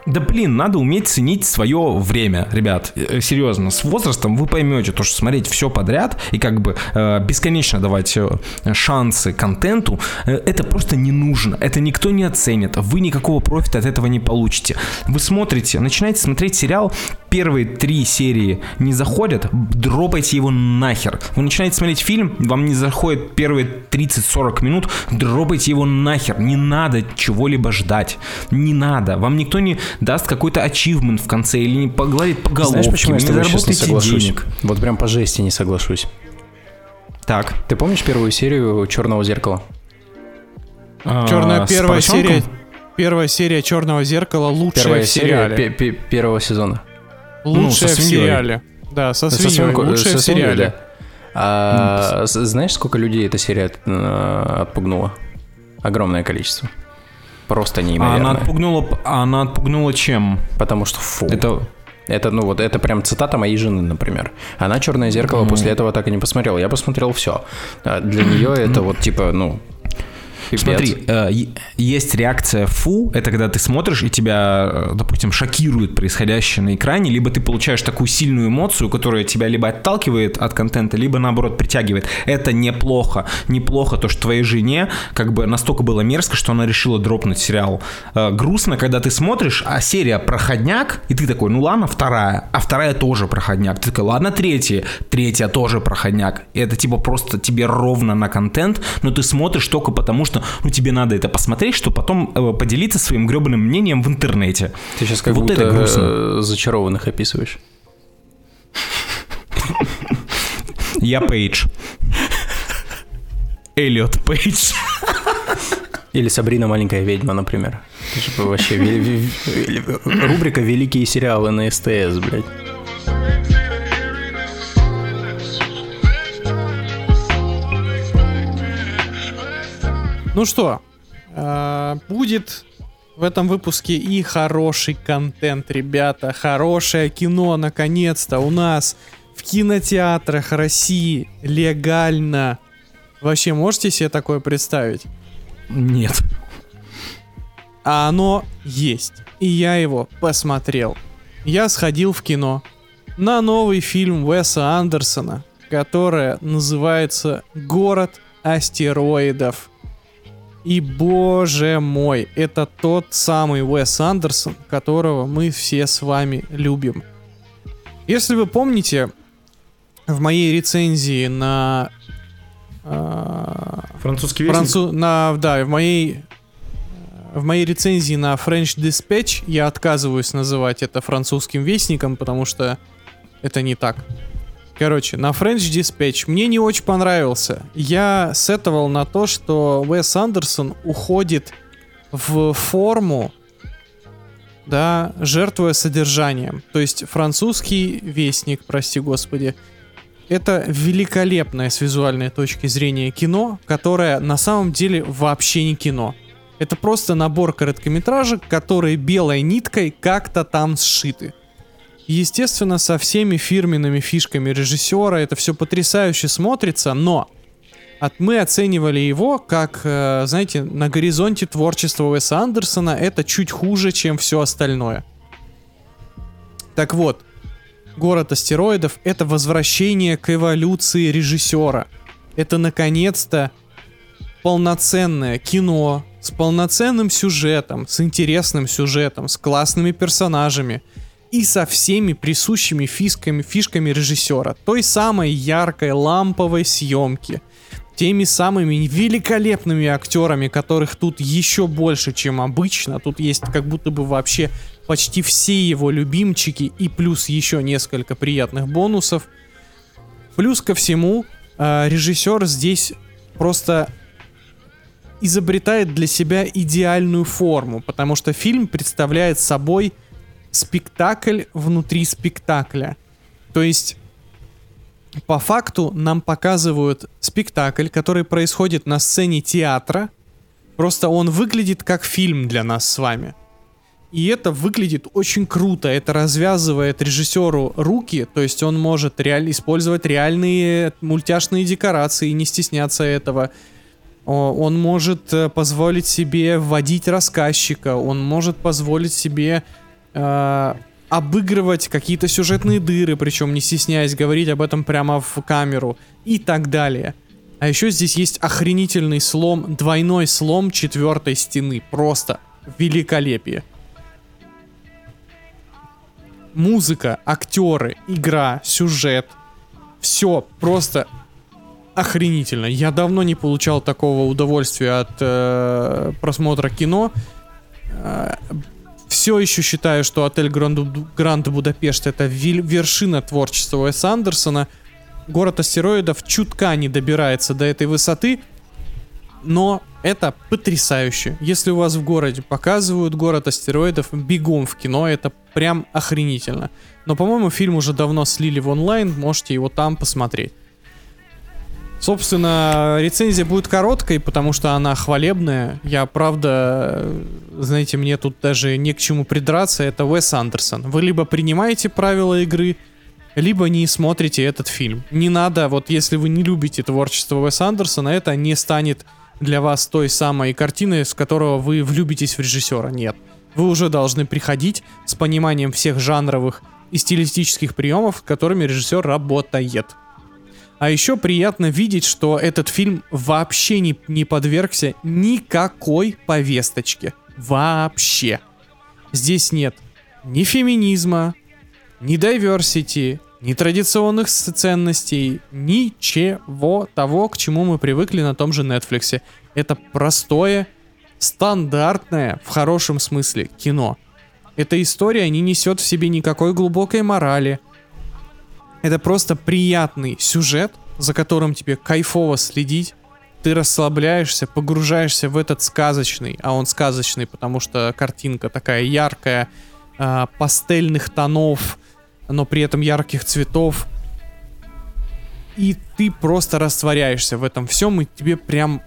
Да блин, надо уметь ценить свое время, ребят. Э, Серьезно, с возрастом вы поймете, то, что смотреть все подряд и как бы э, бесконечно давать э, шансы контенту, э, это просто не нужно. Это никто не оценит. Вы никакого профита от этого не получите. Вы смотрите, начинаете смотреть сериал, первые три серии не заходят, дропайте его нахер. Вы начинаете смотреть фильм, вам не заходит первые 30-40 минут, дропайте его нахер. Не надо чего-либо ждать. Не надо. Вам никто не даст какой-то ачивмент в конце или не погладит по головке. Знаешь, почему я с не тобой сейчас не соглашусь? денег. Вот прям по жести не соглашусь. Так. Ты помнишь первую серию «Черного зеркала»? Черная А, с первая серия. Первая серия Черного зеркала лучшая Первая в серия сериале. пе- пе- первого сезона. Ну, Лучшая со в сериале. Да, со свиньей. Лучшая со в сериале. да. А, с- знаешь, сколько людей эта серия э, отпугнула? Огромное количество. Просто А неимоверно. она отпугнула, а она отпугнула чем? Потому что фу. Это Это, ну вот, это прям цитата моей жены, например. Она «Черное зеркало» после этого так и не посмотрела. Я посмотрел все. Для нее это вот типа, ну, пипец. Смотри, э, есть реакция фу, это когда ты смотришь и тебя, э, допустим, шокирует происходящее на экране, либо ты получаешь такую сильную эмоцию, которая тебя либо отталкивает от контента, либо наоборот притягивает. Это неплохо. Неплохо то, что твоей жене как бы настолько было мерзко, что она решила дропнуть сериал. Э, грустно, когда ты смотришь, а серия проходняк, и ты такой, ну ладно, вторая, а вторая тоже проходняк. Ты такой, ладно, третья, третья тоже проходняк. И это типа просто тебе ровно на контент, но ты смотришь только потому, что ну тебе надо это посмотреть, чтобы потом э, поделиться своим гребаным мнением в интернете. Ты сейчас как вот будто это грустно. э, зачарованных описываешь. Я Пейдж. Эллиот Пейдж. Или Сабрина маленькая ведьма, например. Это же вообще рубрика «Великие сериалы» на СТС, блядь. Ну что, э, будет в этом выпуске и хороший контент, ребята. Хорошее кино, наконец-то, у нас в кинотеатрах России легально. Вообще, можете себе такое представить? Нет. А оно есть. И я его посмотрел. Я сходил в кино на новый фильм Уэса Андерсона, которое называется «Город астероидов». И боже мой, это тот самый Уэс Андерсон, которого мы все с вами любим. Если вы помните, в моей рецензии на а, Французский Францу... на, да, в моей э, в моей рецензии на French Dispatch я отказываюсь называть это французским вестником, потому что это не так. Короче, на French Dispatch мне не очень понравился. Я сетовал на то, что Уэс Андерсон уходит в форму, да, жертвуя содержанием. То есть французский вестник, прости господи, это великолепное с визуальной точки зрения кино, которое на самом деле вообще не кино. Это просто набор короткометражек, которые белой ниткой как-то там сшиты. Естественно, со всеми фирменными фишками режиссера это все потрясающе смотрится, но от мы оценивали его как, э, знаете, на горизонте творчества Уэса Андерсона это чуть хуже, чем все остальное. Так вот, Город астероидов — это возвращение к эволюции режиссера. Это, наконец-то, полноценное кино с полноценным сюжетом, с интересным сюжетом, с классными персонажами и со всеми присущими фишками, фишками режиссера. Той самой яркой ламповой съемки. Теми самыми великолепными актерами, которых тут еще больше, чем обычно. Тут есть как будто бы вообще почти все его любимчики и плюс еще несколько приятных бонусов. Плюс ко всему, э, режиссер здесь просто изобретает для себя идеальную форму, потому что фильм представляет собой спектакль внутри спектакля. То есть, по факту нам показывают спектакль, который происходит на сцене театра, просто он выглядит как фильм для нас с вами. И это выглядит очень круто. Это развязывает режиссеру руки, то есть он может реаль- использовать реальные мультяшные декорации и не стесняться этого. Он может э, позволить себе вводить рассказчика, он может позволить себе э, обыгрывать какие-то сюжетные дыры, причем не стесняясь говорить об этом прямо в камеру и так далее. А еще здесь есть охренительный слом, двойной слом четвертой стены. Просто великолепие. Музыка, актеры, игра, сюжет. Все просто охренительно. Я давно не получал такого удовольствия от э, просмотра кино. Э, все еще считаю, что отель Гранд, Гранд Будапешт это вершина творчества Уэса Андерсона. Город астероидов чутка не добирается до этой высоты, но это потрясающе. Если у вас в городе показывают город астероидов, бегом в кино, это прям охренительно. Но, по-моему, фильм уже давно слили в онлайн, можете его там посмотреть. Собственно, рецензия будет короткой, потому что она хвалебная. Я, правда, знаете, мне тут даже не к чему придраться. Это Уэс Андерсон. Вы либо принимаете правила игры, либо не смотрите этот фильм. Не надо, вот если вы не любите творчество Уэса Андерсона, это не станет для вас той самой картиной, с которого вы влюбитесь в режиссера. Нет. Вы уже должны приходить с пониманием всех жанровых и стилистических приемов, которыми режиссер работает. А еще приятно видеть, что этот фильм вообще не, не подвергся никакой повесточке. Вообще. Здесь нет ни феминизма, ни diversity, ни традиционных ценностей, ничего того, к чему мы привыкли на том же Netflix. Это простое, стандартное, в хорошем смысле, кино. Эта история не несет в себе никакой глубокой морали – это просто приятный сюжет, за которым тебе кайфово следить. Ты расслабляешься, погружаешься в этот сказочный, а он сказочный, потому что картинка такая яркая, э, пастельных тонов, но при этом ярких цветов. И ты просто растворяешься в этом всем, и тебе прям,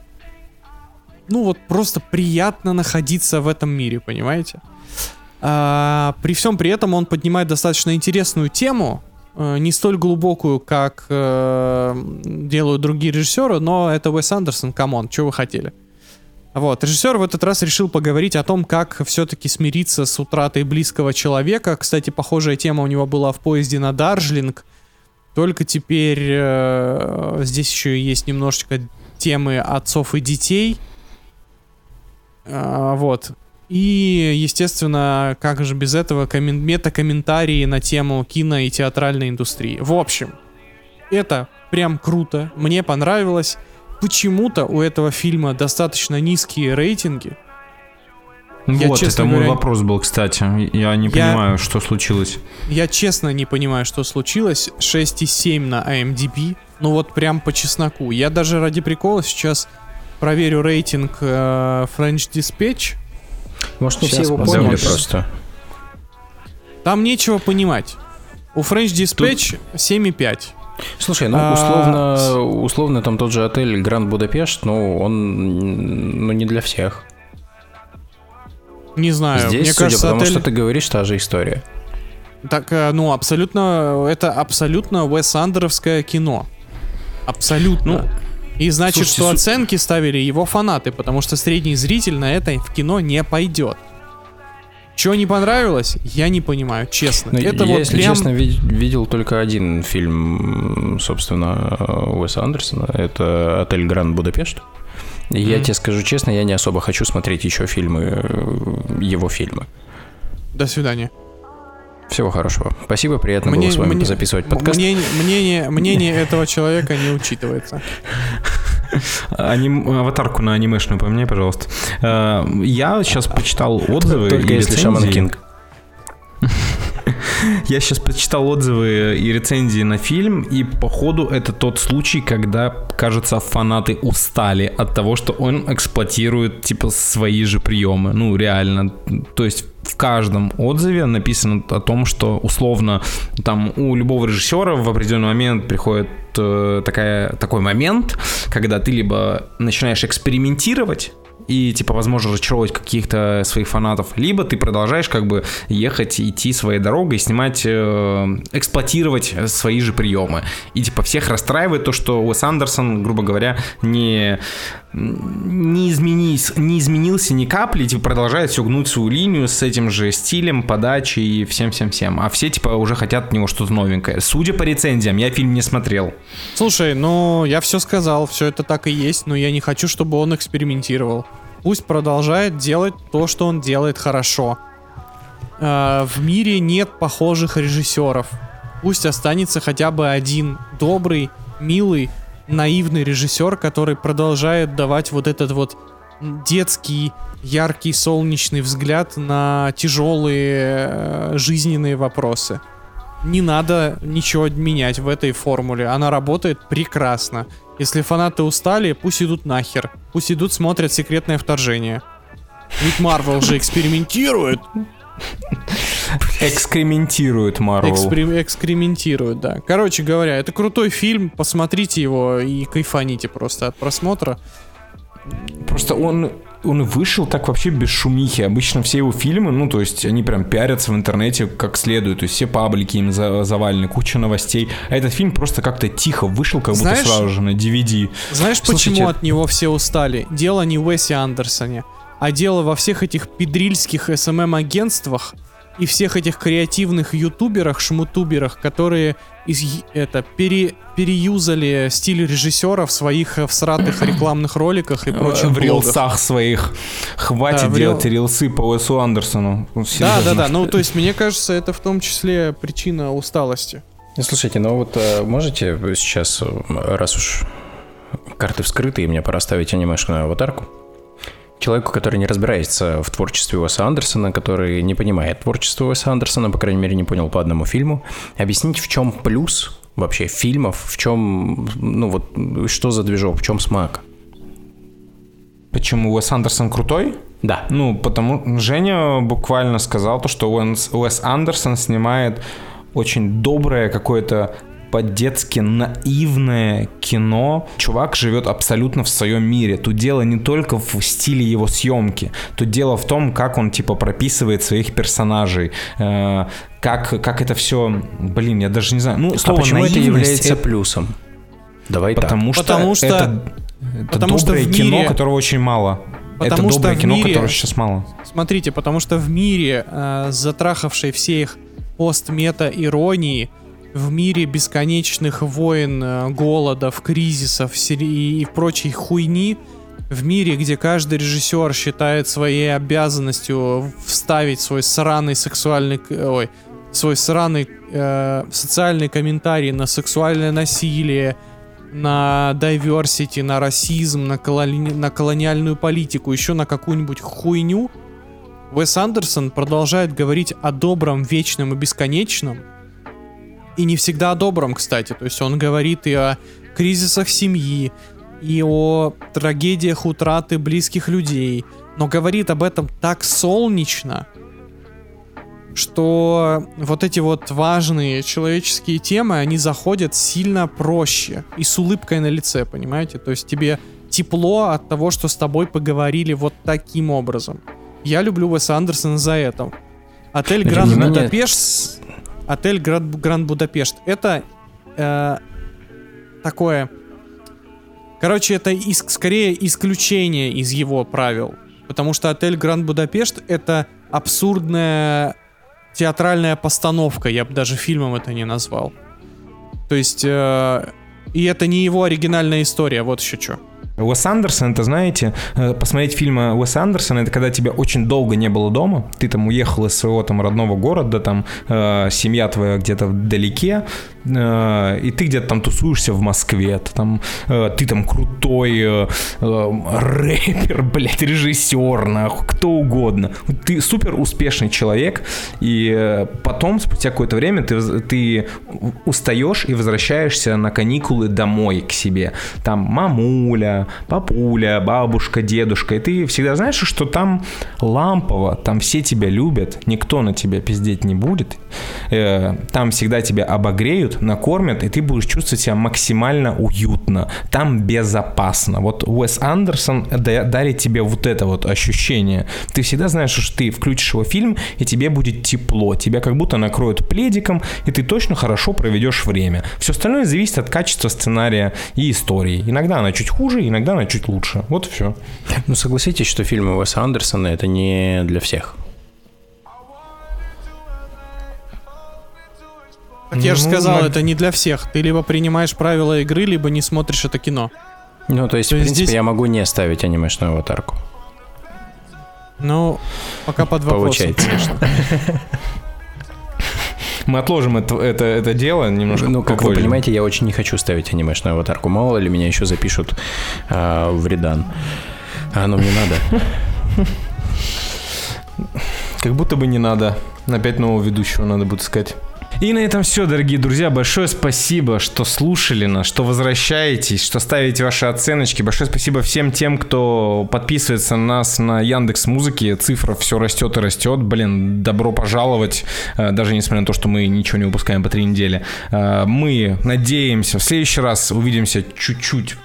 ну вот просто приятно находиться в этом мире, понимаете? А, при всем при этом он поднимает достаточно интересную тему, не столь глубокую, как э, делают другие режиссеры, но это Уэс Андерсон, come on, что вы хотели? Вот, режиссер в этот раз решил поговорить о том, как все-таки смириться с утратой близкого человека. Кстати, похожая тема у него была в поезде на Даржлинг. Только теперь э, здесь еще есть немножечко темы отцов и детей. Э, вот. И, естественно, как же без этого коммен- мета-комментарии на тему кино и театральной индустрии. В общем, это прям круто, мне понравилось. Почему-то у этого фильма достаточно низкие рейтинги. Я, вот, это мой говоря, вопрос был, кстати. Я не я, понимаю, что случилось. Я честно не понимаю, что случилось. 6,7 на IMDb. Ну вот прям по чесноку. Я даже ради прикола сейчас проверю рейтинг э, French Dispatch может, не все его поняли просто. Там нечего понимать. У French Dispatch Тут... 7,5. Слушай, ну условно, а... условно там тот же отель Гранд Будапешт, ну он ну, не для всех. Не знаю. Здесь, мне судя кажется, потому отель... что ты говоришь, та же история. Так, э, ну абсолютно, это абсолютно Уэс Андеровское кино. Абсолютно. Ну, и значит, Слушайте, что оценки ставили его фанаты, потому что средний зритель на это в кино не пойдет. Чего не понравилось, я не понимаю, честно. Но ну, это я, вот если прям... честно, вид- видел только один фильм, собственно, Уэса Андерсона. Это «Отель Гранд Будапешт». Mm-hmm. Я тебе скажу честно, я не особо хочу смотреть еще фильмы, э, его фильмы. До свидания. Всего хорошего. Спасибо, приятно мне, было с вами мне, записывать подкаст. Мнение, мнение, мнение этого человека не учитывается. Аним... Аватарку на анимешную поменяй, пожалуйста. Э, я сейчас почитал отзывы. Только если Шаман Кинг. Я сейчас почитал отзывы и рецензии на фильм, и походу это тот случай, когда, кажется, фанаты устали от того, что он эксплуатирует, типа, свои же приемы. Ну, реально. То есть в каждом отзыве написано о том, что условно там у любого режиссера в определенный момент приходит э, такая, такой момент, когда ты либо начинаешь экспериментировать, и, типа, возможно, разочаровывать каких-то своих фанатов, либо ты продолжаешь как бы ехать, идти своей дорогой, снимать, э, эксплуатировать свои же приемы. И, типа, всех расстраивает то, что Уэс Андерсон, грубо говоря, не, не с- не изменился ни капли, типа продолжает все гнуть свою линию с этим же стилем, подачей и всем-всем-всем. А все, типа, уже хотят от него что-то новенькое. Судя по рецензиям, я фильм не смотрел. Слушай, ну я все сказал, все это так и есть, но я не хочу, чтобы он экспериментировал. Пусть продолжает делать то, что он делает хорошо. Э, в мире нет похожих режиссеров. Пусть останется хотя бы один добрый, милый, наивный режиссер, который продолжает давать вот этот вот детский, яркий, солнечный взгляд на тяжелые э, жизненные вопросы. Не надо ничего менять в этой формуле. Она работает прекрасно. Если фанаты устали, пусть идут нахер. Пусть идут смотрят секретное вторжение. Ведь Марвел же экспериментирует. Экскрементирует Марвел. Экспри- экскрементирует, да. Короче говоря, это крутой фильм. Посмотрите его и кайфаните просто от просмотра. Просто он, он вышел так вообще без шумихи. Обычно все его фильмы, ну, то есть они прям пиарятся в интернете как следует. То есть все паблики им за- завалены, куча новостей. А этот фильм просто как-то тихо вышел, как Знаешь- будто сразу же на DVD. Знаешь, Слушайте, почему от него все устали? Дело не в Уэсе Андерсоне, а дело во всех этих педрильских SMM-агентствах и всех этих креативных ютуберах, шмутуберах, которые из, это, пере, переюзали стиль режиссера в своих э, всратых рекламных роликах и прочих в блогах. рилсах своих. Хватит Да, делать рил- рилсы по Уэсу Андерсону. Ну, Да, да, да. Ну, то есть, мне кажется, это в том числе причина усталости. Ну, Слушайте, ну вот э, можете сейчас, э, раз уж карты вскрыты, и мне пора ставить анимешную аватарку, человеку, который не разбирается в творчестве Уэса Андерсона, который не понимает творчество Уэса Андерсона, по крайней мере, не понял по одному фильму, объяснить, в чем плюс вообще фильмов, в чем, ну вот, что за движок, в чем смак. Почему Уэс Андерсон крутой? Да. Ну, потому Женя буквально сказал то, что Уэс Андерсон снимает очень доброе какое-то по-детски наивное кино. Чувак живет абсолютно в своем мире. Тут дело не только в стиле его съемки. Тут дело в том, как он типа прописывает своих персонажей. э, как, как это все... Блин, я даже не знаю. Ну, А слово почему это является это- плюсом? Давай так. Потому что, Потому что- это, это потому что доброе в кино, мире- которого очень мало. это Потому что доброе кино, мире- которого сейчас мало. Смотрите, потому что в мире, э, затрахавшей все их пост-мета-иронии, в мире бесконечных войн, э, голодов, кризисов и прочей хуйни, в мире, где каждый режиссер считает своей обязанностью вставить свой сраный сексуальный... к- Ой, свой сраный э, социальный комментарий на сексуальное насилие, на diversity, на расизм, на, колони- на колониальную политику, еще на какую-нибудь хуйню, Уэс Андерсон продолжает говорить о добром, вечном и бесконечном. И не всегда о добром, кстати. То есть он говорит и о кризисах семьи, и о трагедиях утраты близких людей. Но говорит об этом так солнечно, что вот эти вот важные человеческие темы, они заходят сильно проще и с улыбкой на лице, понимаете? То есть тебе тепло от того, что с тобой поговорили вот таким образом. Я люблю Уэса Андерсона за это. Отель Гранд Будапешт. Отель Гранд, Будапешт. Это э, такое. Короче, это ис- скорее исключение из его правил. Потому что отель Гранд Будапешт это абсурдная театральная постановка. Я бы даже фильмом это не назвал. То есть. э, и это не его оригинальная история, вот еще что. Уэс Андерсон, это знаете, э, посмотреть фильмы Уэса Андерсона, это когда тебя очень долго не было дома, ты там уехал из своего там родного города, там э, семья твоя где-то вдалеке, и ты где-то там тусуешься в Москве, ты там, э, ты там крутой э, э, рэпер, блядь, режиссер, нахуй, кто угодно. Ты супер успешный человек, и э, потом, спустя какое-то время, ты, ты устаешь и возвращаешься на каникулы домой к себе. Там мамуля, папуля, бабушка, дедушка. И ты всегда знаешь, что там лампово, там все тебя любят, никто на тебя пиздеть не будет. Э, Там всегда тебя обогреют, накормят, и ты будешь чувствовать себя максимально уютно. Там безопасно. Вот Уэс Андерсон дарит тебе вот это вот ощущение. Ты всегда знаешь, что ты включишь его фильм, и тебе будет тепло. Тебя как будто накроют пледиком, и ты точно хорошо проведешь время. Все остальное зависит от качества сценария и истории. Иногда она чуть хуже, иногда она чуть лучше. Вот и все. Ну, согласитесь, что фильмы Уэса Андерсона это не для всех. Как я же Ну, сказал, на- это не для всех. Ты либо принимаешь правила игры, либо не смотришь это кино. Ну, то есть, То в принципе, здесь- я могу не ставить анимешную аватарку. Ну, пока под вопросом. Получается. конечно. Мы отложим это, это, это дело немножко Ну, как вы попозже. понимаете, я очень не хочу ставить анимешную аватарку. Мало ли меня еще запишут а, в редан. А оно мне надо. Как будто бы не надо. Опять нового ведущего надо будет искать. И на этом все, дорогие друзья. Большое спасибо, что слушали нас, что возвращаетесь, что ставите ваши оценочки. Большое спасибо всем тем, кто подписывается на нас на Яндекс Музыке. Цифра все растет и растет. Блин, добро пожаловать. Э, Даже несмотря на то, что мы ничего не выпускаем по три недели. Э, Мы надеемся, в следующий раз увидимся чуть-чуть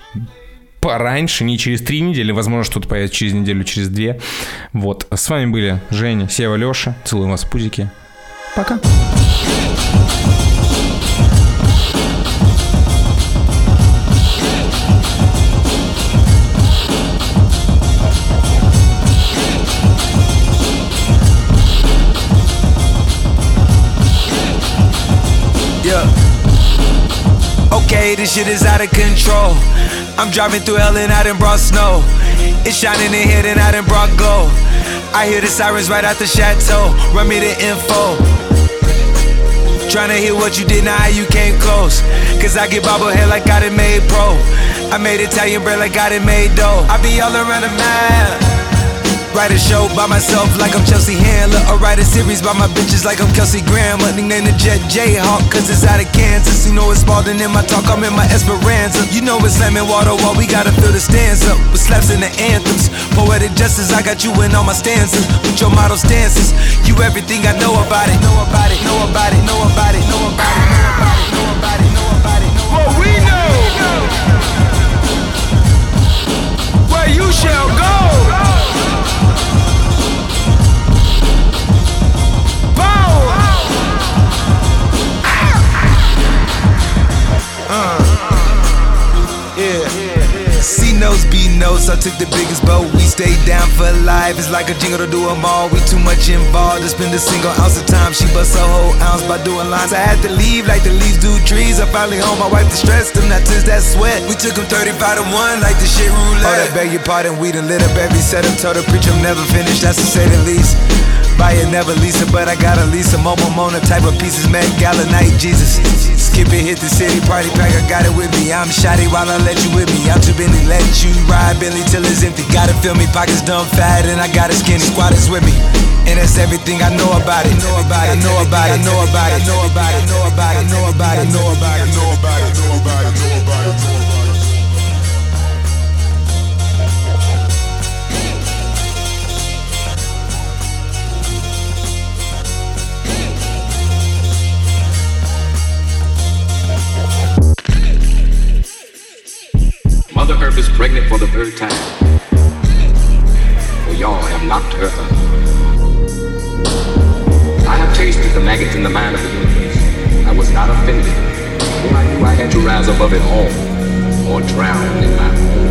пораньше, не через три недели, возможно, что-то появится через неделю, через две. Вот. С вами были Женя, Сева, Леша. Целуем вас в пузики. Пока. Yeah. Okay, this shit is out of control. I'm driving through hell and I done brought snow. It's shining in here and I done brought gold. I hear the sirens right out the chateau. Run me the info. Tryna hear what you did, now how you came close. Cause I get bobblehead like I done made pro. I made Italian bread like I done made dough. I be all around the map. Write a show by myself like I'm Chelsea Handler. I write a series by my bitches like I'm Kelsey Grammer. Nickname the Jet Jayhawk, cause it's out of Kansas. You know it's Spalding in my talk, I'm in my Esperanza. You know it's slamming water while we gotta fill the stands up. With slaps in the anthems. Poetic justice, I got you in all my stanzas. With your model stances. You everything I know about it. Know about it, know stayed down for life. It's like a jingle to do do 'em all. We too much involved to spend a single ounce of time. She bust a whole ounce by doing lines. I had to leave like the leaves do trees. I finally home, my wife distressed them, not since that sweat. We took 'em 35 to 1 like the shit roulette. Oh, that beg your pardon, we done lit up every setup. Told the preacher I'm never finished, that's to say the least. Buy it, never lease it, but I gotta lease a mobile Mona type of pieces. Met Gala night, Jesus. Skip it, hit the city, party pack, I got it with me. I'm shoddy while I let you with me. I'm too busy, let you ride Billy till it's empty. Gotta feel me, pockets dumb fat, and I got a skinny squad is with me. And that's everything I know about it. Know about it, know about it, know about it, know about it, know about it, know about it, know about it, know about it, know about it, know about it, pregnant for the third time. For y'all have knocked her up. I have tasted the maggots in the mind of the universe. I was not offended. For I knew I had to rise above it all or drown in my own